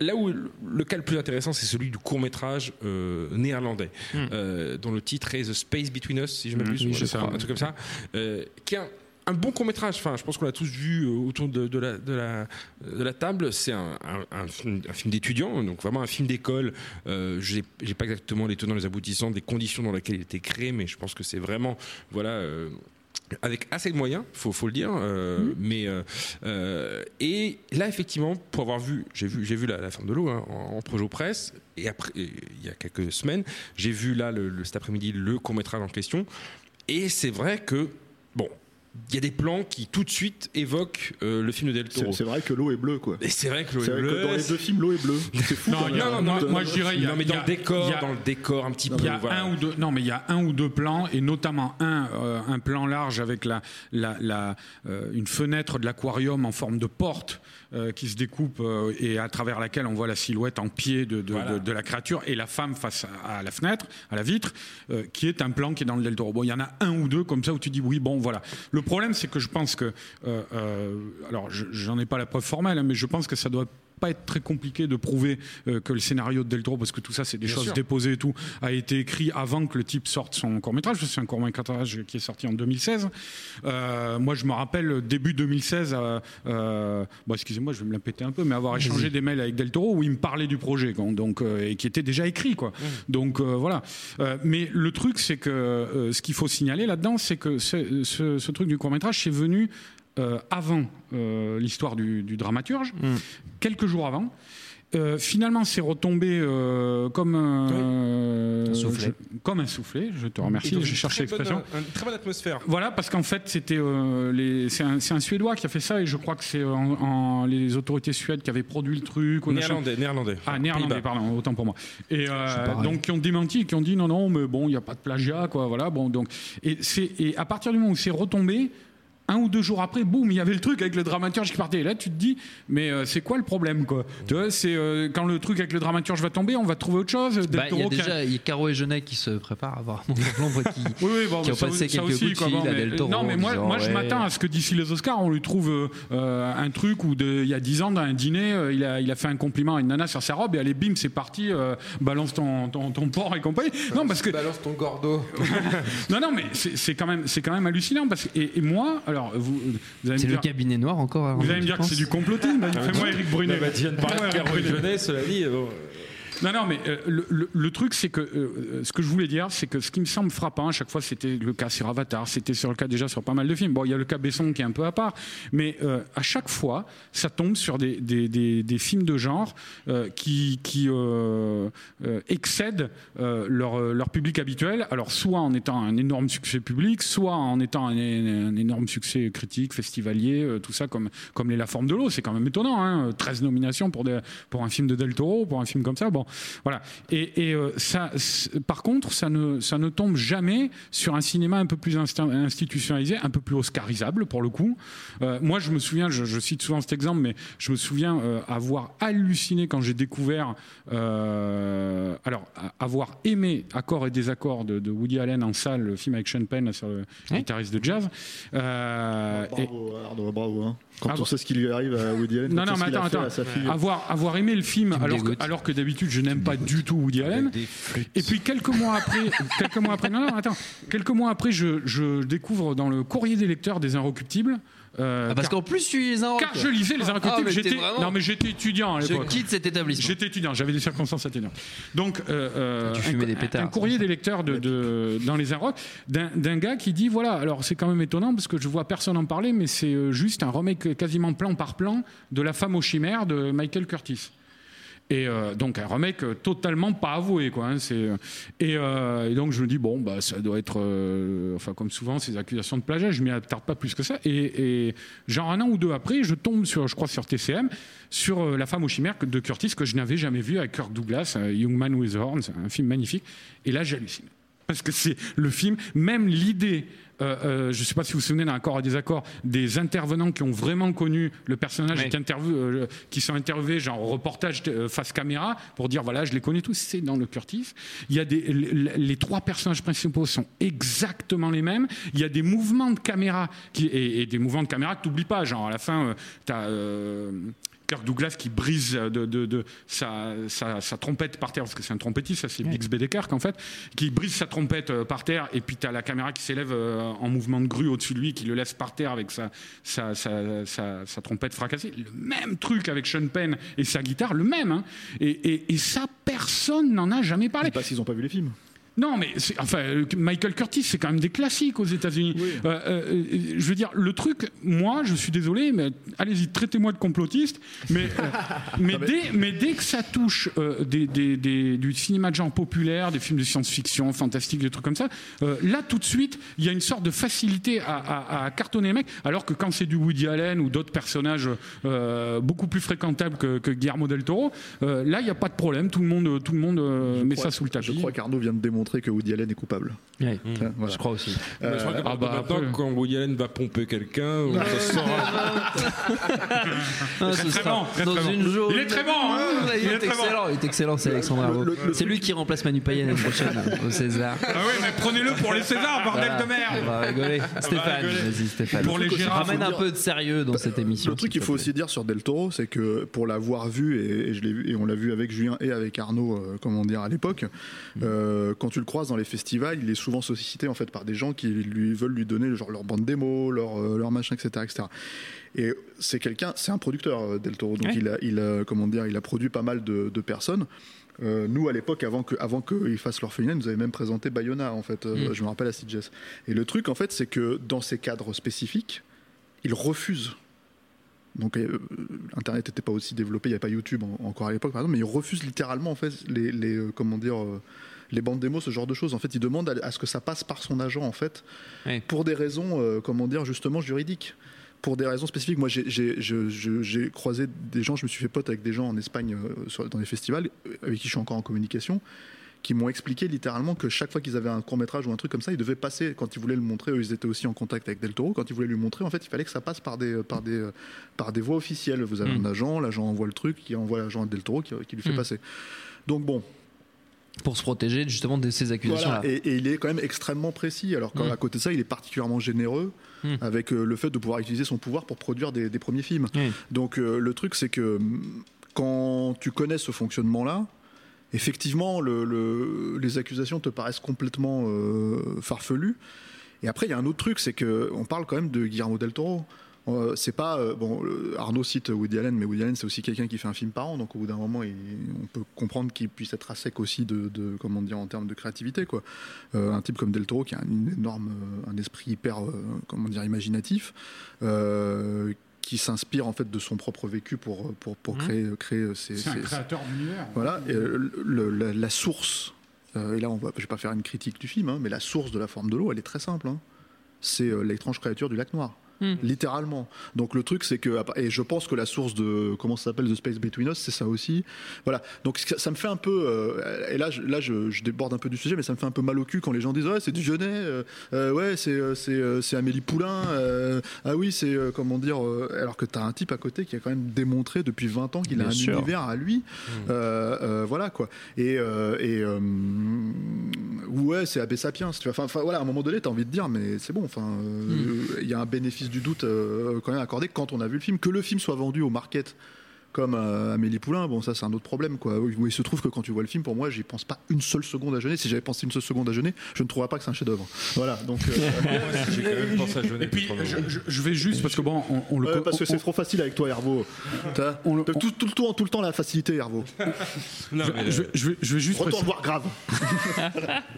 Là où le cas le plus intéressant, c'est celui du court métrage néerlandais, Hmm. euh, dont le titre est The Space Between Us, si je m'abuse, oui, ou un truc comme ça, euh, qui est un, bon court métrage. Enfin, je pense qu'on l'a tous vu euh, autour de, de la, de, la, de la table. C'est un, un- un film, film d'étudiant, donc vraiment un film d'école. Euh, j'ai j'ai pas exactement les tenants, les aboutissants des conditions dans lesquelles il a été créé, mais je pense que c'est vraiment, voilà. euh, avec assez de moyens, faut, faut le dire, euh, mais euh, euh, et là effectivement, pour avoir vu, j'ai vu, j'ai vu la, la forme de l'eau hein, en, en projet presse et après, il y a quelques semaines, j'ai vu là le, le- cet après-midi le court métrage en question et c'est vrai que bon, il y a des plans qui tout de suite évoquent euh, le film de Del C'est Toro. c'est vrai que l'eau est bleue, quoi. Et c'est vrai que l'eau est vrai que bleue. dans les deux films, l'eau est bleue. C'est fou. Non, a- même. moi- De- moi, je dirais, il y a- non, mais dans y a- le décor, il y a- dans le décor un petit peu. Il y a voilà. un ou deux, non, mais il y a un ou deux plans, et notamment un, euh, un plan large avec la, la, la, euh, une fenêtre de l'aquarium en forme de porte euh, qui se découpe euh, et à travers laquelle on voit la silhouette en pied de, de, Voilà. de- de la créature et la femme face à, à la fenêtre, à la vitre, euh, qui est un plan qui est dans le Del Toro. Bon, il y en a un ou deux comme ça où tu dis oui, bon, voilà. Le problème, c'est que je pense que, euh, euh, alors, je- j'en ai pas la preuve formelle, hein, mais je pense que ça doit pas être très compliqué de prouver euh, que le scénario de Del Toro, parce que tout ça c'est des Bien choses sûr. déposées et tout, a été écrit avant que le type sorte son court métrage. C'est un court métrage qui est sorti en 2016. Euh, moi je me rappelle début 2016, euh, euh, bon, excusez-moi, je vais me la péter un peu, mais avoir échangé des mails avec Del Toro où il me parlait du projet, quoi, donc et qui était déjà écrit, quoi. Donc euh, voilà. Mais le truc c'est que ce qu'il faut signaler là-dedans, c'est que ce, ce- ce truc du court métrage c'est venu euh, avant euh, l'histoire du, du dramaturge, quelques jours avant. Euh, finalement, c'est retombé comme un, Un soufflet. je- comme un soufflet. Je te remercie. J'ai cherché l'expression. Une très bonne atmosphère. Voilà, parce qu'en fait, c'était c'est un, Suédois qui a fait ça, et je crois que c'est les autorités suèdes qui avaient produit le truc. Néerlandais, néerlandais. Ah, néerlandais, pardon, autant pour moi. Et donc, qui ont démenti, qui ont dit non, non, mais bon, il n'y a pas de plagiat, quoi, voilà. Bon, donc, et, et à partir du moment où c'est retombé, un ou deux jours après, boum, il y avait le truc avec le dramaturge qui partait. Et là, tu te dis, mais euh, c'est quoi le problème, quoi? Tu vois, c'est euh, quand le truc avec le dramaturge va tomber, on va trouver autre chose. Del Bah, il y a Toro qui a- déjà il y a Caro et Genet qui se préparent à voir mon l'ombre qui. Oui, oui, bon, qui ont ça, passé ça quelques aussi, coups de quoi, fil bon, à mais- Del Toro Non, mais en moi, disant, moi je ouais. m'attends à ce que d'ici les Oscars, on lui trouve euh, euh, un truc où, de- il y a 10 ans, dans un dîner, euh, il, a, il a fait un compliment à une nana sur sa robe et allez, bim, c'est parti, euh, balance ton, ton, ton porc et compagnie. Non, parce que. Balance ton gordo. Non, non, mais c'est c'est quand, même- c'est quand même hallucinant. Parce que, et, et moi, alors, vous, vous allez C'est me le dire. cabinet noir encore. alors, Vous allez me dire que c'est du complotisme. Fais-moi Eric Brunet. Bah, tu viens de parler cela dit. bon. Non, non, mais euh, le, le- le truc, c'est que euh, euh, ce que je voulais dire, c'est que ce qui me semble frappant, à chaque fois, c'était le cas sur Avatar, c'était sur le cas déjà sur pas mal de films. Bon, il y a le cas Besson qui est un peu à part, mais euh, à chaque fois, ça tombe sur des, des, des- des films de genre euh, qui, qui euh, excèdent leur, leur public habituel. Alors, soit en étant un énorme succès public, soit en étant un, un énorme succès critique, festivalier, tout ça comme, comme les La Forme de l'eau. C'est quand même étonnant, hein, 13 nominations pour, des, pour un film de Del Toro, pour un film comme ça. Bon, voilà. Et, et, euh, ça, par contre, ça ne, ça ne tombe jamais sur un cinéma un peu plus insti- institutionnalisé, un peu plus oscarisable pour le coup. Euh, moi, je me souviens, je, je cite souvent cet exemple, mais je me souviens euh, avoir halluciné quand j'ai découvert, euh, alors, avoir aimé Accords et désaccords de, de Woody Allen en salle, le film avec Sean Penn sur le guitariste de jazz. Euh, et- Bravo, Arnaud, bravo. hein. Quand Ah on sait ce qui lui arrive à Woody Allen, Non, non, mais attends, attends. à sa fille. Avoir, avoir aimé le film, alors que, alors que d'habitude, je n'aime pas du tout Woody Allen. Et puis quelques mois après, quelques mois après, non, non, attends, quelques mois après, je, je découvre dans le courrier des lecteurs des Inrecuptibles. euh, Ah, parce qu'en plus, tu les car je lisais les Ah, Inrecuptibles. j'étais, non, mais j'étais étudiant à Je l'époque. quitte cet établissement. J'étais étudiant, j'avais des circonstances atténuantes. Donc, euh, euh, Tu un, fumais des pétards, un courrier des lecteurs de, de- dans les Inrocks d'un, gars qui dit voilà, alors c'est quand même étonnant parce que je vois personne en parler, mais c'est juste un remake quasiment plan par plan de La femme aux chimères de Michael Curtis. Et euh, donc un remake euh, totalement pas avoué quoi. hein, euh, et donc je me dis bon bah ça doit être enfin comme souvent ces accusations de plagiat, je m'y attarde pas plus que ça. Et, genre un an ou deux après, je tombe sur je crois sur TCM sur La femme aux chimères de Curtis que je n'avais jamais vu avec Kirk Douglas, Young Man with Horns, un film magnifique. Et là j'hallucine parce que c'est le film, même l'idée. euh, euh, je ne sais pas si vous vous souvenez d'un accord et désaccord des intervenants qui ont vraiment connu le personnage Oui. qui, euh, qui sont interviewés genre au reportage face caméra pour dire voilà je les connais tous c'est dans le Curtis il y a des les, les trois personnages principaux sont exactement les mêmes il y a des mouvements de caméra qui, et, et des mouvements de caméra que tu n'oublies pas genre à la fin tu as Kirk Douglas qui brise de, de- de sa, sa- sa trompette par terre, parce que c'est un trompettiste, ça c'est Bixby Kirk en fait, qui brise sa trompette euh, par terre, et puis tu as la caméra qui s'élève euh, en mouvement de grue au-dessus de lui, qui le laisse par terre avec sa, sa, sa- sa- sa trompette fracassée. Le même truc avec Sean Penn et sa guitare, le même. hein. Et, et- et ça, personne n'en a jamais parlé. Pas s'ils n'ont pas vu les films. Non, mais enfin, euh, Michael Curtis, c'est quand même des classiques aux États-Unis. Euh, euh, je veux dire, le truc, moi, je suis désolé, mais allez-y, traitez-moi de complotiste, mais, euh, mais, dès, mais dès que ça touche des, des- des- du cinéma de genre populaire, des films de science-fiction, fantastique, des trucs comme ça, là, tout de suite, il y a une sorte de facilité à, à- à cartonner les mecs, alors que quand c'est du Woody Allen ou d'autres personnages beaucoup plus fréquentables que, que Guillermo del Toro, là, il n'y a pas de problème, tout le monde, tout le monde met crois- ça sous le tapis. Je crois qu'Arnaud vient de démontrer que Woody Allen est coupable. Ouais, Tiens, voilà. Je crois aussi. Mais je crois que ah bah, maintenant, après- quand Woody Allen va pomper quelqu'un, on ça se saura. Ah, très sera bon, très dans très bon. une journée. Il est très bon, hein Ah, il, Il est est très bon. excellent, il est excellent, c'est Alexandre C'est lui qui remplace Manu Payet l'année prochaine au César. Ah oui, mais prenez-le pour les Césars, bordel Voilà. de merde On va rigoler. Stéphane, vas-y Stéphane. Pour les Ramène un peu de sérieux dans cette émission. Le truc qu'il faut aussi dire sur Del Toro, c'est que pour l'avoir vu, et, et je l'ai vu, et on l'a vu avec Julien et avec Arnaud, euh, comment dire, à l'époque, euh, quand tu le croises dans les festivals, il est souvent sollicité en fait par des gens qui lui veulent lui donner genre leur bande démo, leur, euh, leur machin, etc., etc. Et c'est quelqu'un, c'est un producteur euh, Del Toro, donc Ouais. il a, il a, comment dire, il a produit pas mal de, de personnes. Euh, nous, à l'époque, avant que, avant qu'ils fassent l'orphelinat, ils nous avaient même présenté Bayona, en fait. Euh, Mm. Je me rappelle à Sitges. Et le truc, en fait, c'est que dans ces cadres spécifiques, ils refusent. Donc, euh, Internet n'était pas aussi développé, il n'y avait pas YouTube en- encore à l'époque, par exemple, mais ils refusent littéralement, en fait, les, les, comment dire, les bandes démos, ce genre de choses. En fait, ils demandent à, à ce que ça passe par son agent, en fait, pour des raisons, euh, comment dire, justement juridiques. Pour des raisons spécifiques. Moi, j'ai- croisé des gens, je me suis fait pote avec des gens en Espagne euh, sur- dans des festivals, euh, avec qui je suis encore en communication, qui m'ont expliqué littéralement que chaque fois qu'ils avaient un court métrage ou un truc comme ça, ils devaient passer, quand ils voulaient le montrer, eux, ils étaient aussi en contact avec Del Toro, quand ils voulaient lui montrer, en fait, il fallait que ça passe par des, par des, par des voies officielles. Vous avez Mm. un agent, l'agent envoie le truc, qui envoie l'agent à Del Toro, qui, qui lui fait Mm. passer. Donc bon, Pour se protéger justement de ces accusations-là. voilà, et, et il est quand même extrêmement précis. Alors qu'à Mm. côté de ça, il est particulièrement généreux Mm. avec euh, le fait de pouvoir utiliser son pouvoir pour produire des, des premiers films. Donc euh, le truc, c'est que mm, quand tu connais ce fonctionnement-là, effectivement, le- le- les accusations te paraissent complètement euh, farfelues. Et après, il y a un autre truc, c'est que on parle quand même de Guillermo del Toro. Euh, c'est pas euh, bon. Arnaud cite Woody Allen, mais Woody Allen c'est aussi quelqu'un qui fait un film par an, donc au bout d'un moment, il- on peut comprendre qu'il puisse être à sec aussi de, de- comment dire en termes de créativité quoi. Euh, un type comme Del Toro qui a un énorme, un esprit hyper, comment dire, imaginatif, qui s'inspire en fait de son propre vécu pour pour, pour Mhm. créer créer ses, C'est un ses- créateur d'univers. voilà, et, le- la, la source, et là on va, je vais pas faire une critique du film, hein, mais la source de la forme de l'eau, elle est très simple. hein. C'est l'étrange créature du lac noir. Hmm. Littéralement. Donc le truc c'est que et je pense que la source de comment ça s'appelle The Space Between Us c'est ça aussi. Voilà. Donc ça, ça me fait un peu euh, et là je, là je, je déborde un peu du sujet mais ça me fait un peu mal au cul quand les gens disent ouais c'est du Genet euh, euh, ouais c'est euh, c'est c'est Amélie Poulain euh, ah oui c'est euh, comment dire euh, alors que tu as un type à côté qui a quand même démontré depuis 20 ans qu'il a Bien un sûr. univers à lui. Euh, euh, voilà quoi. Et, euh, et euh, ouais, c'est Abbé Sapiens. Tu vois. Enfin, voilà, à un moment donné, t'as envie de dire, mais c'est bon. Enfin, euh, il y a un bénéfice du doute euh, quand même accordé quand on a vu le film. Que le film soit vendu au market comme euh, Amélie Poulain, bon, ça c'est un autre problème quoi. Où il se trouve que quand tu vois le film, pour moi, j'y pense pas une seule seconde à jeûner. Si j'avais pensé une seule seconde à jeûner, je ne trouverais pas que c'est un chef-d'œuvre. Voilà. Donc. euh, J'ai quand même pensé à Jeunet. Et puis, je, je- je vais juste, parce que bon, on, on le Ouais, parce que on- c'est trop facile avec toi, Hervo. On le- t'as tout, tout le temps, tout le temps la facilité, Hervo. Non, mais, je, euh, je vais, je vais juste, Retourne préciser, voir grave.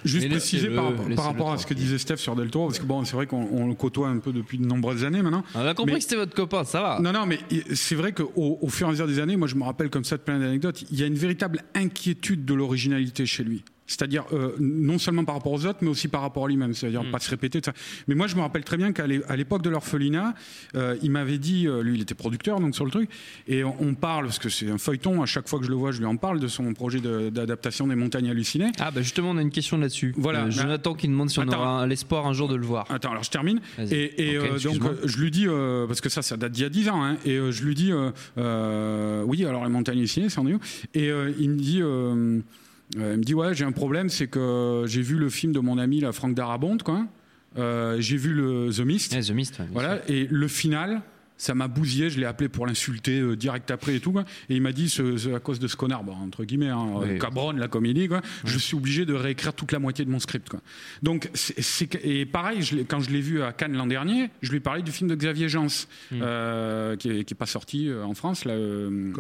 juste Mais préciser par, rapport- laissez-le par rapport à ce que disait Steph sur Del Toro, parce que bon, c'est vrai qu'on on le côtoie un peu depuis de nombreuses années maintenant. On a compris Mais- que c'était votre copain, ça va. Non, non, mais c'est vrai qu'au au fur et à mesure des années, moi je me rappelle comme ça de plein d'anecdotes, il y a une véritable inquiétude de l'originalité chez lui. C'est-à-dire euh, non seulement par rapport aux autres, mais aussi par rapport à lui-même. C'est-à-dire pas se répéter. tout ça. Mais moi, je me rappelle très bien qu'à l'époque de l'orphelinat, euh, il m'avait dit, euh, lui, il était producteur donc sur le truc, et on, on parle parce que c'est un feuilleton. À chaque fois que je le vois, je lui en parle de son projet de- d'adaptation des Montagnes hallucinées. Ah bah justement, on a une question là-dessus. Voilà. Jonathan qui demande si on Attends. aura l'espoir un jour de le voir. Attends, alors je termine. Et, donc je lui dis, parce que ça, ça date d'il y a 10 ans, hein, et je lui dis, oui, alors les montagnes ici, c'est en est où? Et il me dit, euh, il me dit, ouais, j'ai un problème, c'est que j'ai vu le film de mon ami, la Franck Darabont, quoi. Euh, j'ai vu le The Mist. Ouais, The Mist, ouais, Voilà, et le final, ça m'a bousillé, je l'ai appelé pour l'insulter euh, direct après et tout. quoi. Et il m'a dit, ce- ce- à cause de ce connard, bon, entre guillemets, hein, Oui. cabron, la comédie, quoi, je suis obligé de réécrire toute la moitié de mon script. Quoi. Donc, c'est- et pareil, je l'ai- quand je l'ai vu à Cannes l'an dernier, je lui ai parlé du film de Xavier Jans, euh, qui n'est pas sorti euh, en France, là, euh.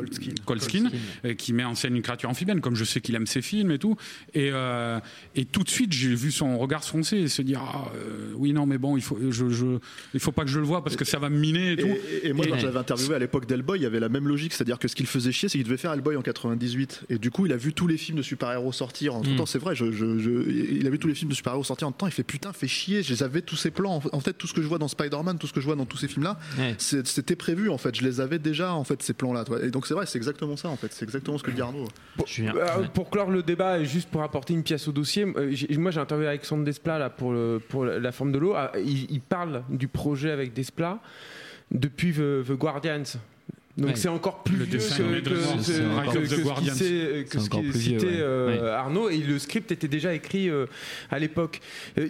Coldskin, euh, qui met en scène une créature amphibienne, comme je sais qu'il aime ses films et tout. Et, euh, et tout de suite, j'ai vu son regard se foncer et se dire, ah, euh, oui, non, mais bon, il faut, je, je- il faut pas que je le vois parce que ça va me miner et tout. Et, et moi, Et- quand j'avais interviewé à l'époque d'Hellboy, il y avait la même logique, c'est-à-dire que ce qu'il faisait chier, c'est qu'il devait faire Hellboy en 98. Et du coup, il a vu tous les films de super-héros sortir en tout Mm. temps. C'est vrai, je, je- je- il a vu tous les films de super-héros sortir en temps. Il fait putain, fait chier. Je les avais tous ces plans. En fait, tout ce que je vois dans Spider-Man, tout ce que je vois dans tous ces films-là, Ouais. c'était prévu en fait. Je les avais déjà en fait, ces plans-là. Et donc, c'est vrai, c'est exactement ça en fait. C'est exactement ce que dit Arnaud. Euh, Ouais. Pour clore le débat et juste pour apporter une pièce au dossier, euh, moi j'ai interviewé Alexandre Desplat là, pour, le- pour la forme de l'eau. Ah, Il, il parle du projet avec Desplat depuis The, The Guardians. Donc Ouais. c'est encore plus Le vieux que, que- que- que- ce qui citait ouais. euh, Ouais. Arnaud et le script était déjà écrit euh, à l'époque. Euh,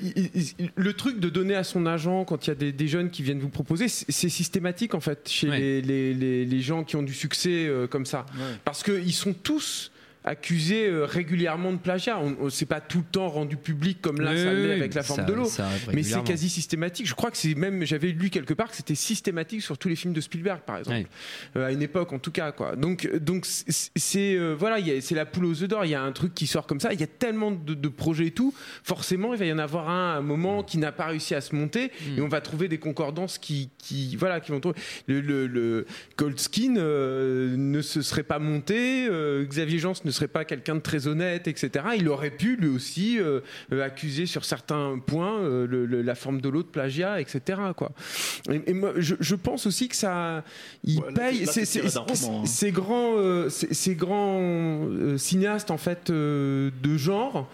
le truc de donner à son agent quand il y a des, des jeunes qui viennent vous proposer, c'est systématique en fait chez les, les- les- les gens qui ont du succès comme ça. Parce qu'ils sont tous accusés euh, régulièrement de plagiat. On, on- c'est pas tout le temps rendu public comme là Oui, ça l'est avec la forme ça- de l'eau. Mais c'est quasi systématique. Je crois que c'est même, j'avais lu quelque part que c'était systématique sur tous les films de Spielberg, par exemple. Euh, à une époque en tout cas. Quoi. Donc, donc c'est euh, voilà, c'est la poule aux œufs d'or. Il y a un truc qui sort comme ça. Il y a tellement de, de projets et tout. Forcément, il va y en avoir un à un moment qui n'a pas réussi à se monter, Mm. et on va trouver des concordances qui, qui voilà, qui vont trouver. Le, le, le Goldskin euh, ne se serait pas monté. euh, Xavier Jans ne serait pas quelqu'un de très honnête, etc. Il aurait pu lui aussi euh, euh, accuser sur certains points euh, le- le- la forme de l'eau de plagiat, etc. Quoi. Et, et moi, je, je pense aussi que ça, il Ouais, paye ces, grands, euh, ces, grands cinéastes en fait de genre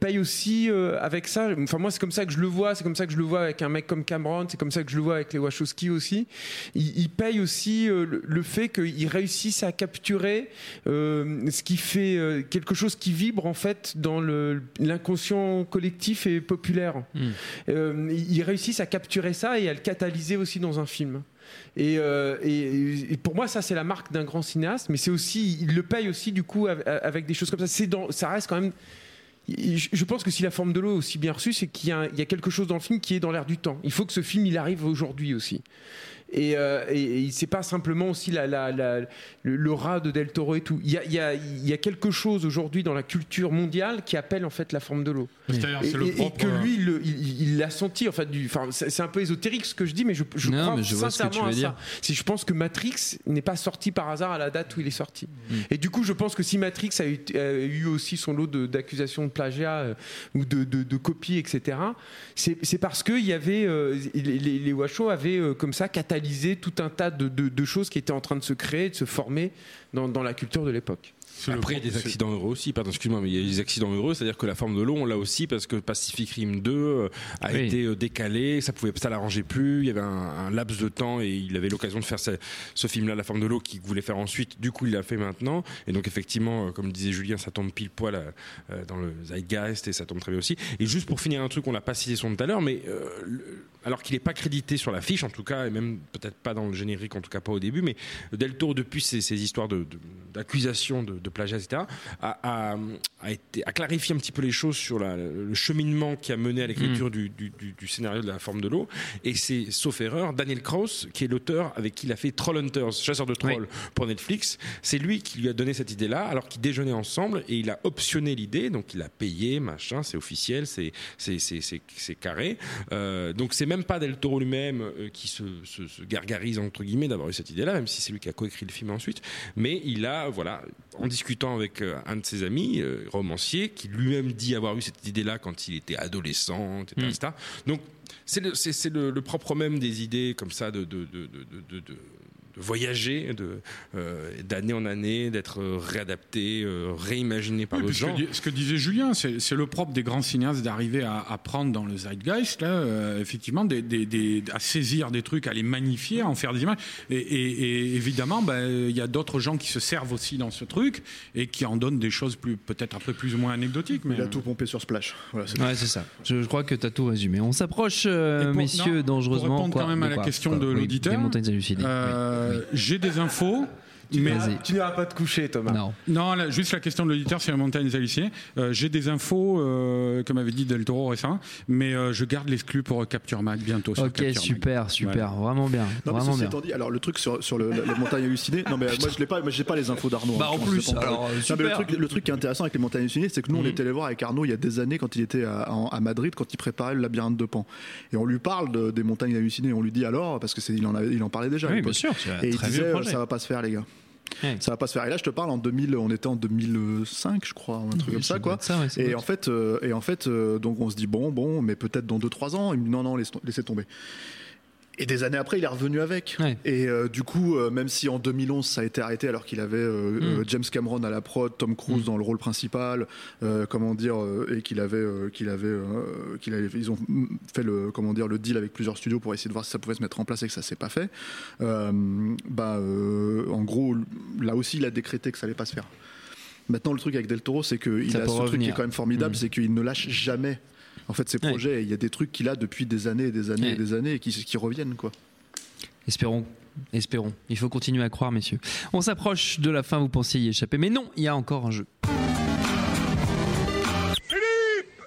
payent aussi avec ça. Enfin moi c'est comme ça que je le vois, c'est comme ça que je le vois avec un mec comme Cameron, c'est comme ça que je le vois avec les Wachowski aussi. Ils, ils payent aussi le, le fait qu'ils réussissent à capturer ce qui fait euh, quelque chose qui vibre en fait dans l'inconscient collectif et populaire. Mm. Euh, ils réussissent à capturer ça et à le catalyser aussi dans un film. Et, euh, et- et pour moi, ça c'est la marque d'un grand cinéaste, mais c'est aussi, il le paye aussi du coup av- avec des choses comme ça. C'est dans, ça reste quand même. Je pense que si la forme de l'eau est aussi bien reçue, c'est qu'il y, y a quelque chose dans le film qui est dans l'air du temps. Il faut que ce film il arrive aujourd'hui aussi. Et, euh, et, et c'est pas simplement aussi la, la- la- le, le rat de Del Toro et tout. Il y a, il y a- il y a quelque chose aujourd'hui dans la culture mondiale qui appelle en fait la forme de l'eau. Et, c'est le et- que euh, lui, il le- il il l'a senti. Enfin, c'est un peu ésotérique ce que je dis, mais je, je Non, crois mais je vois ce que tu sincèrement à dire. ça. Si je pense que Matrix n'est pas sorti par hasard à la date où il est sorti. Mm. Et du coup, je pense que si Matrix a eu, a eu aussi son lot d'accusations de, plagiat euh, ou de, de, de copies, etc., c'est parce que il y avait euh, les, les, les Washoe avaient euh, comme ça catalysé tout un tas de, de- de choses qui étaient en train de se créer, de se former dans, dans la culture de l'époque. Après, il y a des accidents heureux aussi, pardon, excuse-moi, mais il y a des accidents heureux, c'est-à-dire que la forme de l'eau, on l'a aussi parce que Pacific Rim 2 euh, a Oui. été euh, décalé, ça pouvait, ça l'arrangeait plus, il y avait un, un laps de temps et il avait l'occasion de faire ce, ce film-là, La forme de l'eau, qu'il voulait faire ensuite, du coup il l'a fait maintenant, et donc effectivement, euh, comme disait Julien, ça tombe pile poil dans le zeitgeist et ça tombe très bien aussi. Et juste pour finir un truc, on l'a pas cité son tout à l'heure, mais euh, le- alors qu'il n'est pas crédité sur l'affiche en tout cas, et même peut-être pas dans le générique, en tout cas pas au début, mais Del Toro, depuis ces, ces histoires de- de- d'accusations de, de, plagiat, etc., a, a- a été, a clarifié un petit peu les choses sur la- le cheminement qui a mené à l'écriture du, du- du- du scénario de la forme de l'eau. Et c'est, sauf erreur, Daniel Krauss, qui est l'auteur avec qui il a fait Trollhunters, chasseur de trolls pour Netflix, c'est lui qui lui a donné cette idée-là, alors qu'ils déjeunaient ensemble, et il a optionné l'idée, donc il a payé, machin, c'est officiel, c'est carré. Euh, donc c'est même pas Del Toro lui-même euh, qui se, se- se gargarise, entre guillemets, d'avoir eu cette idée-là, même si c'est lui qui a coécrit le film ensuite. Mais il a, voilà, en discutant avec euh, un de ses amis, euh, romancier, qui lui-même dit avoir eu cette idée-là quand il était adolescent, etc. Mm. etc. Donc c'est le, propre même des idées comme ça de voyager, de euh, d'année en année, d'être réadapté, euh, réimaginé par Oui, d'autres puis ce, gens. ce que disait Julien, c'est c'est le propre des grands cinéastes d'arriver à, à prendre dans le zeitgeist, là, euh, effectivement, des, des- des- à saisir des trucs, à les magnifier, à en faire des images. Et, et- et évidemment, ben, il y a d'autres gens qui se servent aussi dans ce truc et qui en donnent des choses plus, peut-être un peu plus ou moins anecdotiques. Mais Il a tout pompé sur Splash. Voilà, c'est Ouais, c'est ça. Je, je crois que tu as tout résumé. On s'approche, euh, pour- messieurs, non, dangereusement. Pour répondre Quoi quand même à la quoi question Quoi de Oui, l'auditeur, des montagnes hallucinées. Euh, j'ai des infos. Tu mais n'iras- tu n'iras pas te coucher, Thomas. Non. Non, là, juste la question de l'auditeur sur les montagnes hallucinées. Euh, J'ai des infos, euh, comme avait dit Del Toro récemment, mais euh, je garde l'exclu pour Capture Mag bientôt. Sur Ok, Capture Mag. super, super. Vraiment bien. Non, mais vraiment bien. dit, alors le truc sur, sur le- la- les montagnes hallucinées, non mais euh, moi je l'ai pas, moi j'ai pas les infos d'Arnaud. Bah, hein, en je pense plus, alors, euh, Non, mais le super. truc, le truc qui est intéressant avec les montagnes hallucinées, c'est que nous on Mhm. était allé voir avec Arnaud il y a des années quand il était à, en- à Madrid, quand il préparait le labyrinthe de Pan, et on lui parle de- des montagnes hallucinées, on lui dit alors parce que il en avait, il en parlait déjà. Oui, bien sûr. Et il disait euh, ça va pas se faire les gars. Ouais. Ça va pas se faire. Et là, je te parle en 2000, on était en 2005, je crois, un truc Oui, comme ça, quoi. ça, ouais, doit et en fait, euh, et en fait, euh, donc on se dit bon, bon, mais peut-être dans 2-3 ans. Il me dit non, non, laisse- laissez tomber. Et des années après, il est revenu avec. Ouais. Et euh, du coup, euh, même si en 2011 ça a été arrêté alors qu'il avait euh, Mm. James Cameron à la prod, Tom Cruise Mm. dans le rôle principal, comment dire, et qu'il avait, qu'il avait, qu'il avait, ils ont fait le, comment dire, le deal avec plusieurs studios pour essayer de voir si ça pouvait se mettre en place et que ça s'est pas fait. Bah, en gros, là aussi, il a décrété que ça allait pas se faire. Maintenant, le truc avec Del Toro, c'est qu'il a ce truc qui est quand même formidable, Mm. c'est qu'il ne lâche jamais. En fait, ses Ouais. projets, il y a des trucs qu'il a depuis des années et des années Ouais. et des années et qui, qui reviennent, quoi. Espérons. Espérons. Il faut continuer à croire, messieurs. On s'approche de la fin, vous pensiez y échapper. Mais non, il y a encore un jeu. Philippe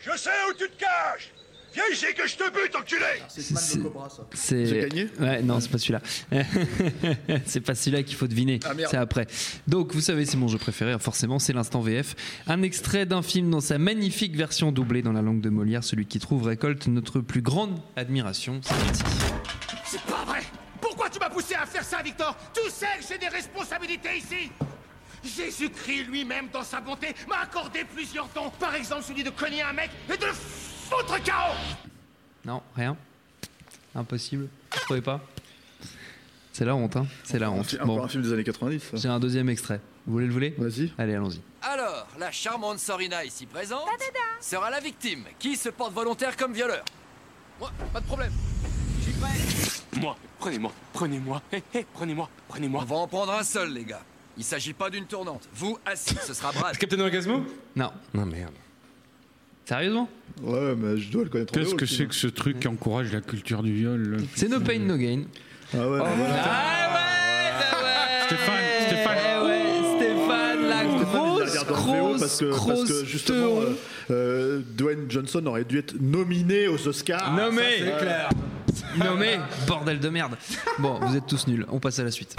Je sais où tu te caches Viens ici que je te bute, enculé C'est- C'est... J'ai gagné Ouais, non, c'est pas celui-là. c'est pas celui-là qu'il faut deviner. Ah, merde. c'est après. Donc, vous savez, c'est mon jeu préféré, forcément, c'est l'instant VF. Un extrait d'un film dans sa magnifique version doublée dans la langue de Molière. Celui qui trouve récolte notre plus grande admiration. C'est parti. C'est pas vrai Pourquoi tu m'as poussé à faire ça, Victor? Tu sais que j'ai des responsabilités ici Jésus-Christ lui-même, dans sa bonté, m'a accordé plusieurs dons. Par exemple, celui de cogner un mec et de le foutre KO Non, rien. Impossible. Vous trouvez pas? C'est la honte, hein. C'est la honte. Encore Bon, un film des années 90. ça. j'ai un deuxième extrait. Vous voulez le voler? Vas-y. Allez, allons-y. Alors, la charmante Sorina ici présente sera la victime qui se porte volontaire comme violeur? Moi, pas de problème. Je suis prêt. Moi, prenez-moi, prenez-moi, hé, hé, prenez-moi, On prenez-moi. va en prendre un seul, les gars. Il s'agit pas d'une tournante. Vous, assis, ce sera Brad. Captain Orgasmo? Non. Non, merde. Sérieusement? Ouais, mais je dois le connaître. Qu'est-ce que c'est que ce truc qui encourage la culture du viol C'est No Pain No Gain. Ah ouais, voilà. Ah ouais, ouais. Stéphane, Stéphane. Eh ouais, Stéphane, la grosse, grosse, parce que, parce que justement, euh, euh, Dwayne Johnson aurait dû être nominé aux Oscars. Nommé. Ça, c'est clair. Nommé Bordel de merde Bon, vous êtes tous nuls, on passe à la suite.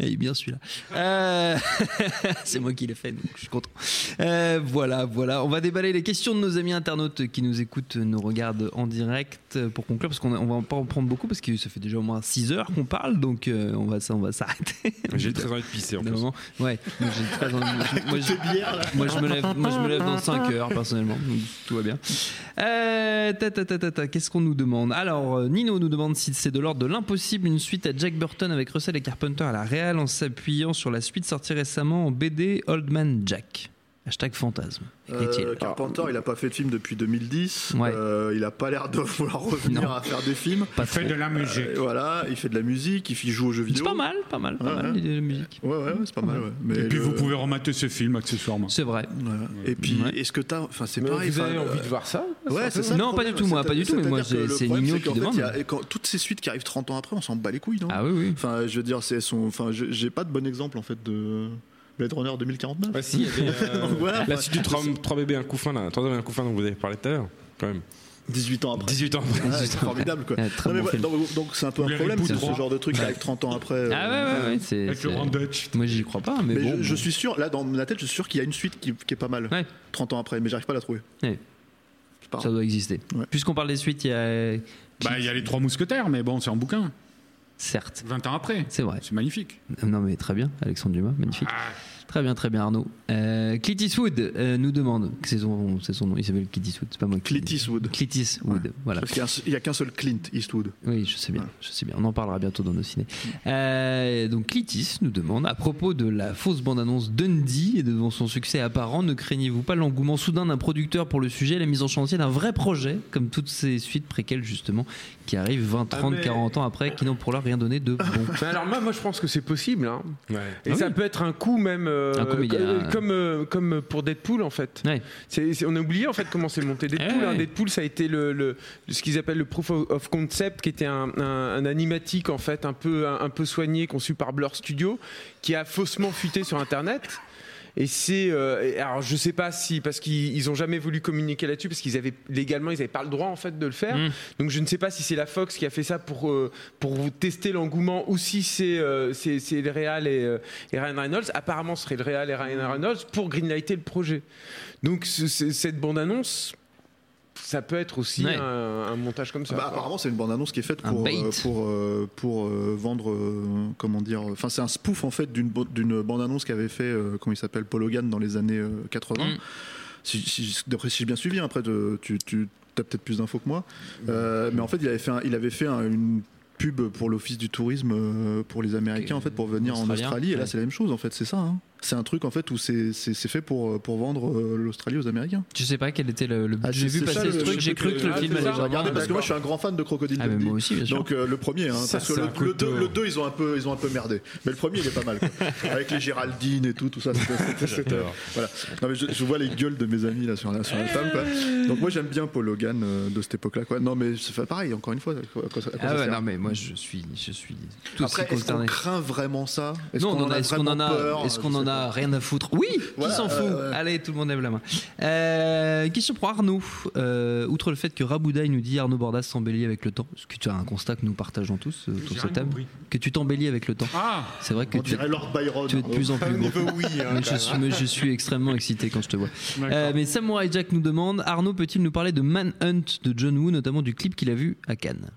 Et Eh, bien celui-là. Euh, C'est moi qui l'ai fait, donc je suis content. Euh, voilà, voilà. On va déballer les questions de nos amis internautes qui nous écoutent, nous regardent en direct euh, pour conclure, parce qu'on a- on va pas en prendre beaucoup, parce que ça fait déjà au moins 6 heures qu'on parle, donc euh, on va, ça- on va s'arrêter. J'ai très envie de pisser en plus. moment. Ouais, moi, j'ai très envie- moi, je- moi, je me lève, moi je me lève dans 5 heures personnellement, donc tout va bien. Euh, ta, ta, ta, ta, ta, Qu'est-ce qu'on nous demande? Alors, euh, Nino nous demande si c'est de l'ordre de l'impossible une suite à Jack Burton avec Russell et Carpenter à la réal en s'appuyant sur la suite sortie récemment en BD Old Man Jack. Hashtag fantasme. Euh, Carpenter, il a pas fait de film depuis 2010. Ouais. Euh, il a pas l'air de vouloir revenir Non. à faire des films. Pas Il fait trop. de la musique. Euh, voilà, il fait de la musique, il joue aux jeux vidéo. C'est pas mal, pas mal, pas Ouais, mal ouais. de musique. Ouais, ouais, ouais, c'est pas mal. ouais. Mais Et puis le- vous pouvez remater ce film accessoirement. C'est vrai. Et puis, Ouais. est-ce que t'as. Enfin, c'est pareil. vous avez envie euh, de voir ça Ouais, c'est ça. Non, pas du tout, moi, pas du tout, mais moi, c'est- Nino qui demande. toutes ces suites qui arrivent 30 ans après, on s'en bat les couilles, non? Ah oui, oui. Enfin, je veux dire, c'est son. Enfin, j'ai pas de bon exemple en fait de Blade Runner 2049. Bah si, il y avait euh, Donc voilà, la enfin, suite du 3, bébés un coup fin là, 3 bébés un coup fin dont vous avez parlé tout à l'heure, quand même. 18 ans après. 18 ans après. Ouais, c'est formidable quoi. Ouais, très Non, mais bon ouais, film. donc donc c'est un peu un problème, ce 3. genre de truc arrive 30 ans après. euh, Ah ouais, ouais, ouais. C'est, Avec le Dutch. Moi, j'y crois pas, mais, Mais bon. je, suis sûr, là dans ma tête, je suis sûr qu'il y a une suite qui, qui est pas mal. Ouais. 30 ans après, mais j'arrive pas à la trouver. Ouais. Ça doit exister. Ouais. Puisqu'on parle des suites, il y a. Bah, il y a les trois mousquetaires, mais bon, c'est en bouquin. Certes, 20 ans après. c'est vrai. C'est magnifique. Non, mais très bien, Alexandre Dumas, magnifique. Ah, Très bien, très bien, Arnaud. Euh, Clint Eastwood euh, nous demande, c'est son, c'est son nom, il s'appelle Clint Eastwood, c'est pas moi. Clint Eastwood. Clint Eastwood, voilà. Parce qu'il n'y a qu'un seul Clint Eastwood. Oui, je sais bien, je sais bien. On en parlera bientôt dans nos ciné. Euh, donc Clitis nous demande à propos de la fausse bande-annonce Dundee et devant son succès apparent, ne craignez-vous pas l'engouement soudain d'un producteur pour le sujet, la mise en chantier d'un vrai projet, comme toutes ces suites préquelles justement, qui arrivent 20, 30, mais- 40 ans après, qui n'ont pour l'heure rien donné de bon. Mais alors moi, moi je pense que c'est possible. hein. Et Ah ça oui. peut être un coup même euh, Un coup, comme, comme, euh, comme pour Deadpool en fait. On a oublié en fait comment c'est monté Deadpool. Ouais, hein. Deadpool ça a été le, le- ce qu'ils appellent le proof of of concept qui était un, un- un animatique en fait un peu, un, un peu soigné conçu par Blur Studio qui a faussement fuité sur internet. Et c'est euh, alors je sais pas si parce qu'ils ils ont jamais voulu communiquer là-dessus parce qu'ils avaient légalement ils avaient pas le droit en fait de le faire. Mm. Donc je ne sais pas si c'est la Fox qui a fait ça pour euh, pour tester l'engouement ou si c'est euh, c'est c'est le Real et, euh, et Ryan Reynolds. Apparemment ce serait le Real et Ryan Reynolds pour greenlighter le projet. Donc ce- ce- cette bande annonce ça peut être aussi Ouais. un, un montage comme ça. Bah, apparemment, c'est une bande-annonce qui est faite pour, euh, pour, euh, pour euh, vendre, euh, comment dire, enfin, c'est un spoof en fait d'une bande-annonce qu'avait fait, euh, comment il s'appelle, Paul Hogan dans les années euh, 80. Mm. Si, si, d'après si j'ai bien suivi, hein, après, de- tu, tu as peut-être plus d'infos que moi. Euh, mais en fait, il avait fait, un- il avait fait un- une pub pour l'office du tourisme euh, pour les Américains en fait pour venir en Australie et là ouais. c'est la même chose en fait c'est ça hein. C'est un truc en fait où c'est fait pour euh, pour vendre euh, l'Australie aux Américains. Je sais pas quel était le. le- Ah, j'ai vu ça, passer ce truc, j'ai cru que- que le ah, film allait regarder parce que moi je suis un grand fan de Crocodile Ah, Dundee. moi aussi, bien sûr. donc euh, le premier hein, Ça, parce que le, un coup le de- deux, le deux, ils ont un peu ils ont un peu merdé. Mais le premier il est pas mal quoi. avec les Géraldine et tout tout ça c'était- c'était- c'était- voilà. Non mais je, je vois les gueules de mes amis là sur la, sur la table quoi. donc moi j'aime bien Paul Hogan euh, de cette époque là quoi. Non mais c'est pareil encore une fois Ah non mais moi je suis, je suis après est-ce qu'on craint vraiment ça? Est-ce Non, qu'on on en a- est-ce qu'on en vraiment a, peur? est-ce qu'on Je en a rien à foutre Oui, Voilà, qui s'en fout euh, ouais. Allez, tout le monde lève la main. Euh, question pour Arnaud. Euh, outre le fait que Raboudaï nous dit Arnaud Bordas s'embellit avec le temps, est-ce que tu as un constat que nous partageons tous euh, autour de table compris. Que tu t'embellis avec le temps. Ah C'est vrai que on tu, dirait Lord Byron tu es de plus en plus niveau oui. hein, Mais je, suis, mais je suis extrêmement excité quand je te vois. Euh, mais Samurai Jack nous demande Arnaud peut-il nous parler de Manhunt de John Woo, notamment du clip qu'il a vu à Cannes?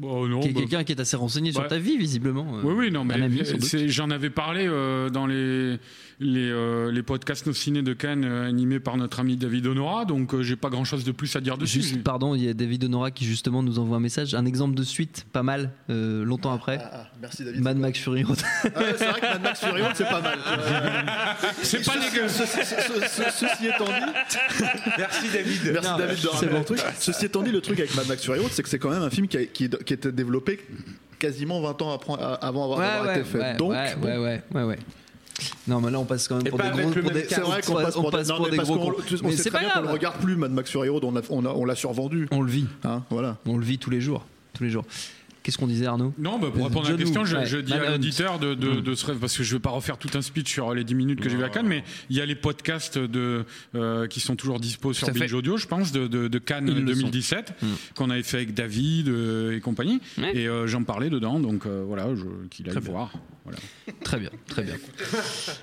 Non, Qui est bah, quelqu'un qui est assez renseigné sur Ouais. ta vie, visiblement. euh, Oui, oui, non, mais c'est- j'en avais parlé euh, dans les, les, euh, les podcasts Nos Ciné de Cannes euh, animés par notre ami David Honora, donc euh, j'ai pas grand chose de plus à dire dessus. Juste, pardon, il y a David Honora qui justement nous envoie un message, un exemple de suite, pas mal, euh, longtemps après. Ah, ah, merci David Mad Max Fury Road. Ah ouais, c'est vrai que Mad Max Fury Road, c'est pas mal C'est pas Ceci- dégueu. ce- ce- ce- ce- Ceci étant dit, Merci David. Merci Non, David de c'est ramener bon. le truc. Ceci étant dit, le truc avec Mad Max Fury Road, c'est que c'est quand même un film qui a, qui, est- qui était développé quasiment 20 ans après- avant avoir, Ouais, d'avoir ouais, été fait. ouais, Donc, ouais, bon, ouais, ouais, ouais, ouais. Non, mais là on passe quand même Et pour des gros. c'est vrai qu'on on passe pour, non, mais des parce gros on Mais sait c'est très pas bien qu'on le regarde plus Mad Max Fury Road, on l'a on a- on l'a survendu. On le vit, Hein, voilà. on le vit tous les jours, tous les jours. Qu'est-ce qu'on disait Arnaud Non, bah, pour répondre à la question, je, dis à l'auditeur de, de, Mm. de se parce que je vais pas refaire tout un speech sur les 10 minutes que j'ai vu à Cannes, mais il y a les podcasts de, euh, qui sont toujours dispo sur. Binge Audio, je pense, de, Cannes Ils le 2017, sont. Mm. qu'on avait fait avec David euh, et compagnie. Et euh, j'en parlais dedans, donc euh, voilà, qu'il aille voir. Voilà. Très bien, très bien.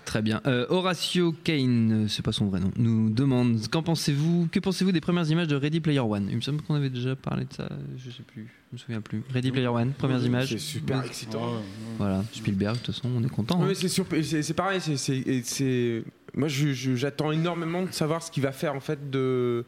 Très bien. Euh, Horatio Kane, c'est pas son vrai nom, nous demande qu'en pensez-vous, que pensez-vous des premières images de Ready Player One? Il me semble qu'on avait déjà parlé de ça, je sais plus, je me souviens plus. Ready Player One, premières images. C'est super Oui. excitant. Voilà, Spielberg, de toute façon, on est content. Ouais, hein. mais c'est sur- c'est c'est pareil, c'est- c'est et c'est- moi je- je- j'attends énormément de savoir ce qu'il va faire en fait de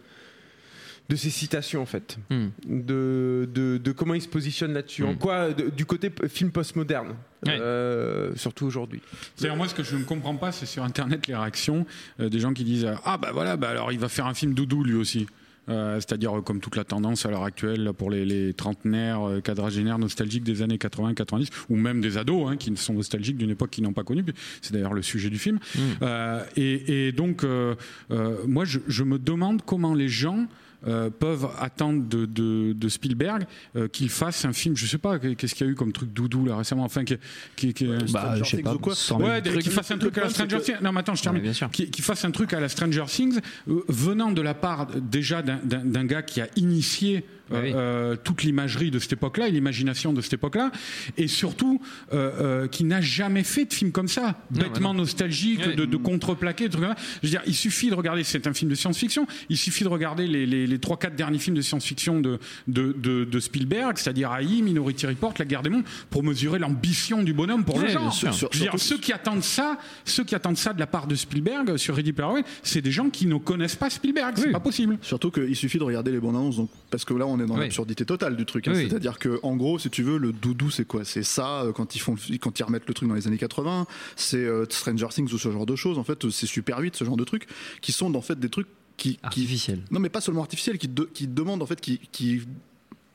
de ces citations en fait, Hmm. de, de, de comment il se positionne là-dessus, en Hmm. quoi de- du côté p- film postmoderne, Ouais. euh, surtout aujourd'hui. C'est-à-dire, moi, ce que je ne comprends pas, c'est sur Internet les réactions euh, des gens qui disent euh, Ah, bah voilà, bah alors il va faire un film doudou lui aussi. Euh, C'est-à-dire, comme toute la tendance à l'heure actuelle pour les, les trentenaires, euh, quadragénaires nostalgiques des années 80-90, ou même des ados hein, qui sont nostalgiques d'une époque qu'ils n'ont pas connue. C'est d'ailleurs le sujet du film. Euh, et, et donc, euh, euh, moi, je, je me demande comment les gens. Euh, peuvent attendre de, de- de Spielberg euh, qu'il fasse un film, je sais pas, qu'est-ce qu'il y a eu comme truc doudou là récemment, enfin, qui, qui, qui- Bah, je sais pas, 100 000 Ouais, qu'il fasse un truc à la Stranger Things. Non, mais attends, je termine. Qu'il fasse un truc à la Stranger Things, euh, venant de la part euh, déjà d'un- d'un d'un gars qui a initié euh, oui. euh, toute l'imagerie de cette époque-là et l'imagination de cette époque-là, et surtout euh, euh, qui n'a jamais fait de film comme ça, Non, bêtement non. nostalgique, Ouais. de, de contreplaqué, de trucs comme ça. Je veux dire, il suffit de regarder, c'est un film de science-fiction, il suffit de regarder les, les, les 3-4 derniers films de science-fiction de, de, de, de Spielberg, c'est-à-dire AI, Minority Report, La Guerre des Mondes, pour mesurer l'ambition du bonhomme pour Ouais, le bien genre. sûr. Je veux dire, ceux qui attendent ça, ceux qui attendent ça de la part de Spielberg sur Ready Player One, c'est des gens qui ne connaissent pas Spielberg, c'est Oui. pas possible. Surtout qu'il suffit de regarder les bandes annonces, donc, parce que là on est dans Oui. l'absurdité totale du truc. hein. Oui. C'est-à-dire que en gros, si tu veux, le doudou c'est quoi? C'est ça euh, quand ils font, quand ils remettent le truc dans les années 80. C'est euh, Stranger Things ou ce genre de choses. En fait, c'est Super 8, ce genre de trucs qui sont en fait des trucs qui, non mais pas seulement artificiels, qui, de- qui demandent en fait, qui, qui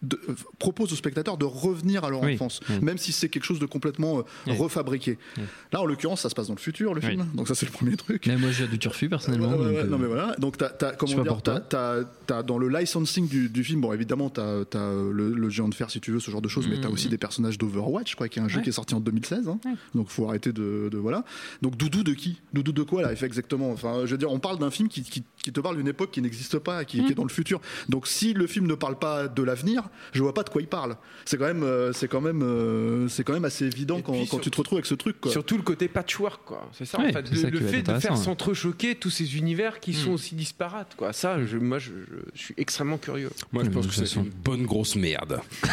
de- euh, propose aux spectateurs de revenir à leur Oui, enfance, oui. même si c'est quelque chose de complètement euh, refabriqué. Oui. Là, en l'occurrence, ça se passe dans le futur, le Oui. film. Donc ça, c'est le premier truc. Mais moi, j'ai du turfu personnellement. Ouais, ouais, donc, ouais, euh, non mais voilà. Donc t'as, comment dire, pour toi. t'as, t'as- t'as dans le licensing du, du film, bon évidemment t'as, t'as euh, le, le géant de fer si tu veux, ce genre de choses, mais t'as aussi des personnages d'Overwatch, quoi, qui est un jeu Ouais. qui est sorti en 2016. hein. Donc faut arrêter de, de- voilà. Donc Doudou de qui? Doudou de quoi là fait exactement? Enfin, je veux dire, on parle d'un film qui, qui, qui te parle d'une époque qui n'existe pas, qui, qui est dans le futur. Donc si le film ne parle pas de l'avenir, je vois pas de quoi il parle. C'est quand même, euh, c'est quand même, euh, c'est quand même assez évident quand, tu te retrouves avec ce truc. Quoi. Surtout le côté patchwork, quoi. C'est ça, Ouais, en fait. c'est ça Le, fait de faire s'entrechoquer tous ces univers qui sont aussi disparates, quoi. Ça, je- moi, je, je- je suis extrêmement curieux. Moi, je pense que c'est une bonne grosse merde.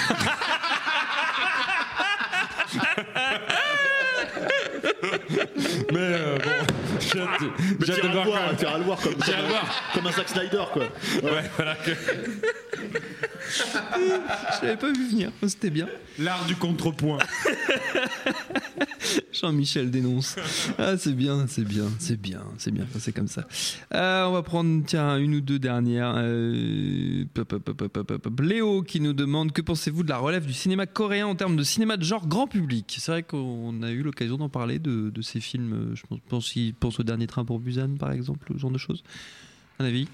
Mais euh, bon, j'ai hâte de- voir comme, un- comme un Zack Snyder, quoi. Ouais, voilà que- Je l'avais pas vu venir. C'était bien. L'art du contrepoint. Jean-Michel dénonce. Ah, c'est bien, c'est bien, c'est bien, c'est bien. C'est comme ça. Euh, on va prendre tiens, une ou deux dernières. Euh, pop, pop, pop. Léo qui nous demande que pensez-vous de la relève du cinéma coréen en termes de cinéma de genre grand public? C'est vrai qu'on a eu l'occasion d'en parler de, de ces films. euh, Je pense, pense, pense au dernier train pour Busan, par exemple, ce genre de choses. Un avis?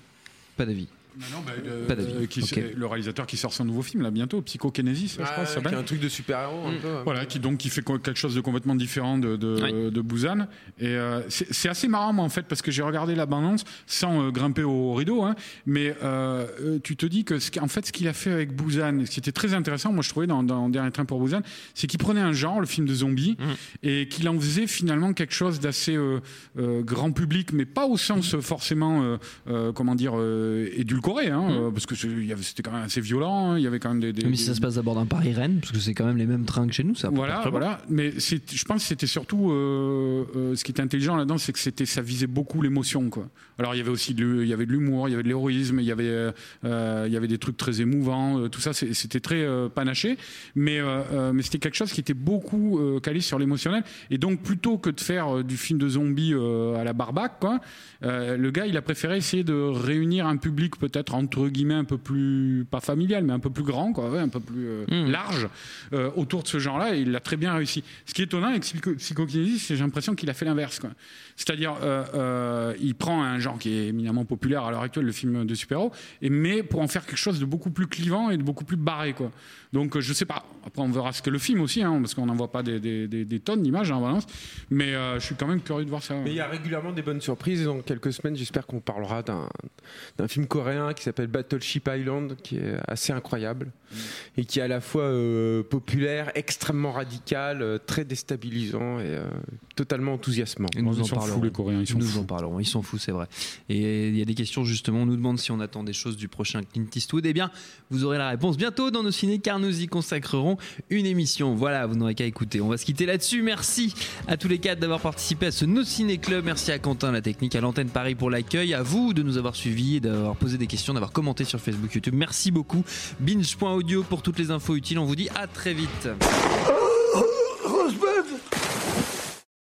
Pas d'avis. Non, bah, le, Pas d'avis. euh, qui-. Le réalisateur qui sort son nouveau film là bientôt, Psychokinesis, je crois, ça qui s'appelle. un truc de super-héros, un peu. Voilà, qui donc qui fait quelque chose de complètement différent de de, Oui. de Busan. Et euh, c'est assez marrant moi en fait parce que j'ai regardé la bande sans euh, grimper au rideau, hein, mais euh, tu te dis que ce, en fait ce qu'il a fait avec Busan, ce qui était très intéressant, moi je trouvais dans, dans Dernier Train pour Busan, c'est qu'il prenait un genre, le film de zombies, et qu'il en faisait finalement quelque chose d'assez euh, euh, grand public, mais pas au sens forcément euh, euh, comment dire euh, édulcoré, hein, euh, parce que c'était quand même assez violent, hein, il y avait quand même des, des- Même si des- ça se passe à bord d'un Paris-Rennes, parce que c'est quand même les mêmes trains que chez nous, ça. voilà, voilà. Mais je pense que c'était surtout euh, euh, ce qui était intelligent là-dedans, c'est que c'était ça visait beaucoup l'émotion, quoi. Alors il y avait aussi de, l'hu- il y avait de l'humour, il y avait de l'héroïsme, il y avait euh, il y avait des trucs très émouvants, tout ça, c'était très panaché. Mais mais c'était quelque chose qui était beaucoup calé sur l'émotionnel. Et donc plutôt que de faire du film de zombies à la quoi, euh, le gars il a préféré essayer de réunir un public peut-être entre guillemets un peu plus pas familial, mais un peu plus grand, quoi, ouais, un peu plus euh, Mm. large euh, autour de ce genre-là. Et il l'a très bien réussi. Ce qui est étonnant avec Psycho- Psychokinesis, c'est j'ai l'impression qu'il a fait l'inverse, quoi. C'est-à-dire, euh, euh, il prend un genre qui est éminemment populaire à l'heure actuelle, le film de super-héros, et mais pour en faire quelque chose de beaucoup plus clivant et de beaucoup plus barré, quoi. Donc, euh, je sais pas. Après, on verra ce que le film aussi, hein, parce qu'on n'en voit pas des, des- des- des tonnes d'images en balance. Mais euh, je suis quand même curieux de voir ça. Mais il y a régulièrement des bonnes surprises. Et dans quelques semaines, j'espère qu'on parlera d'un film coréen qui s'appelle Battleship Island, qui est assez incroyable et qui est à la fois euh, populaire, extrêmement radical, très déstabilisant et euh, totalement enthousiasmant. Et nous Ils en fous, les Coréens, ils sont nous fous. en parlerons. Ils sont fous, c'est vrai. Et il y a des questions justement. On nous demande si on attend des choses du prochain Clint Eastwood. Eh bien, vous aurez la réponse bientôt dans nos ciné, car nous y consacrerons une émission. Voilà, vous n'aurez qu'à écouter. On va se quitter là-dessus. Merci à tous les quatre d'avoir participé à ce No Ciné Club. Merci à Quentin, la technique, à l'antenne Paris pour l'accueil. À vous de nous avoir suivis, et d'avoir posé des questions, d'avoir commenté sur Facebook, YouTube. Merci beaucoup. Binge.audio pour toutes les infos utiles. On vous dit à très vite.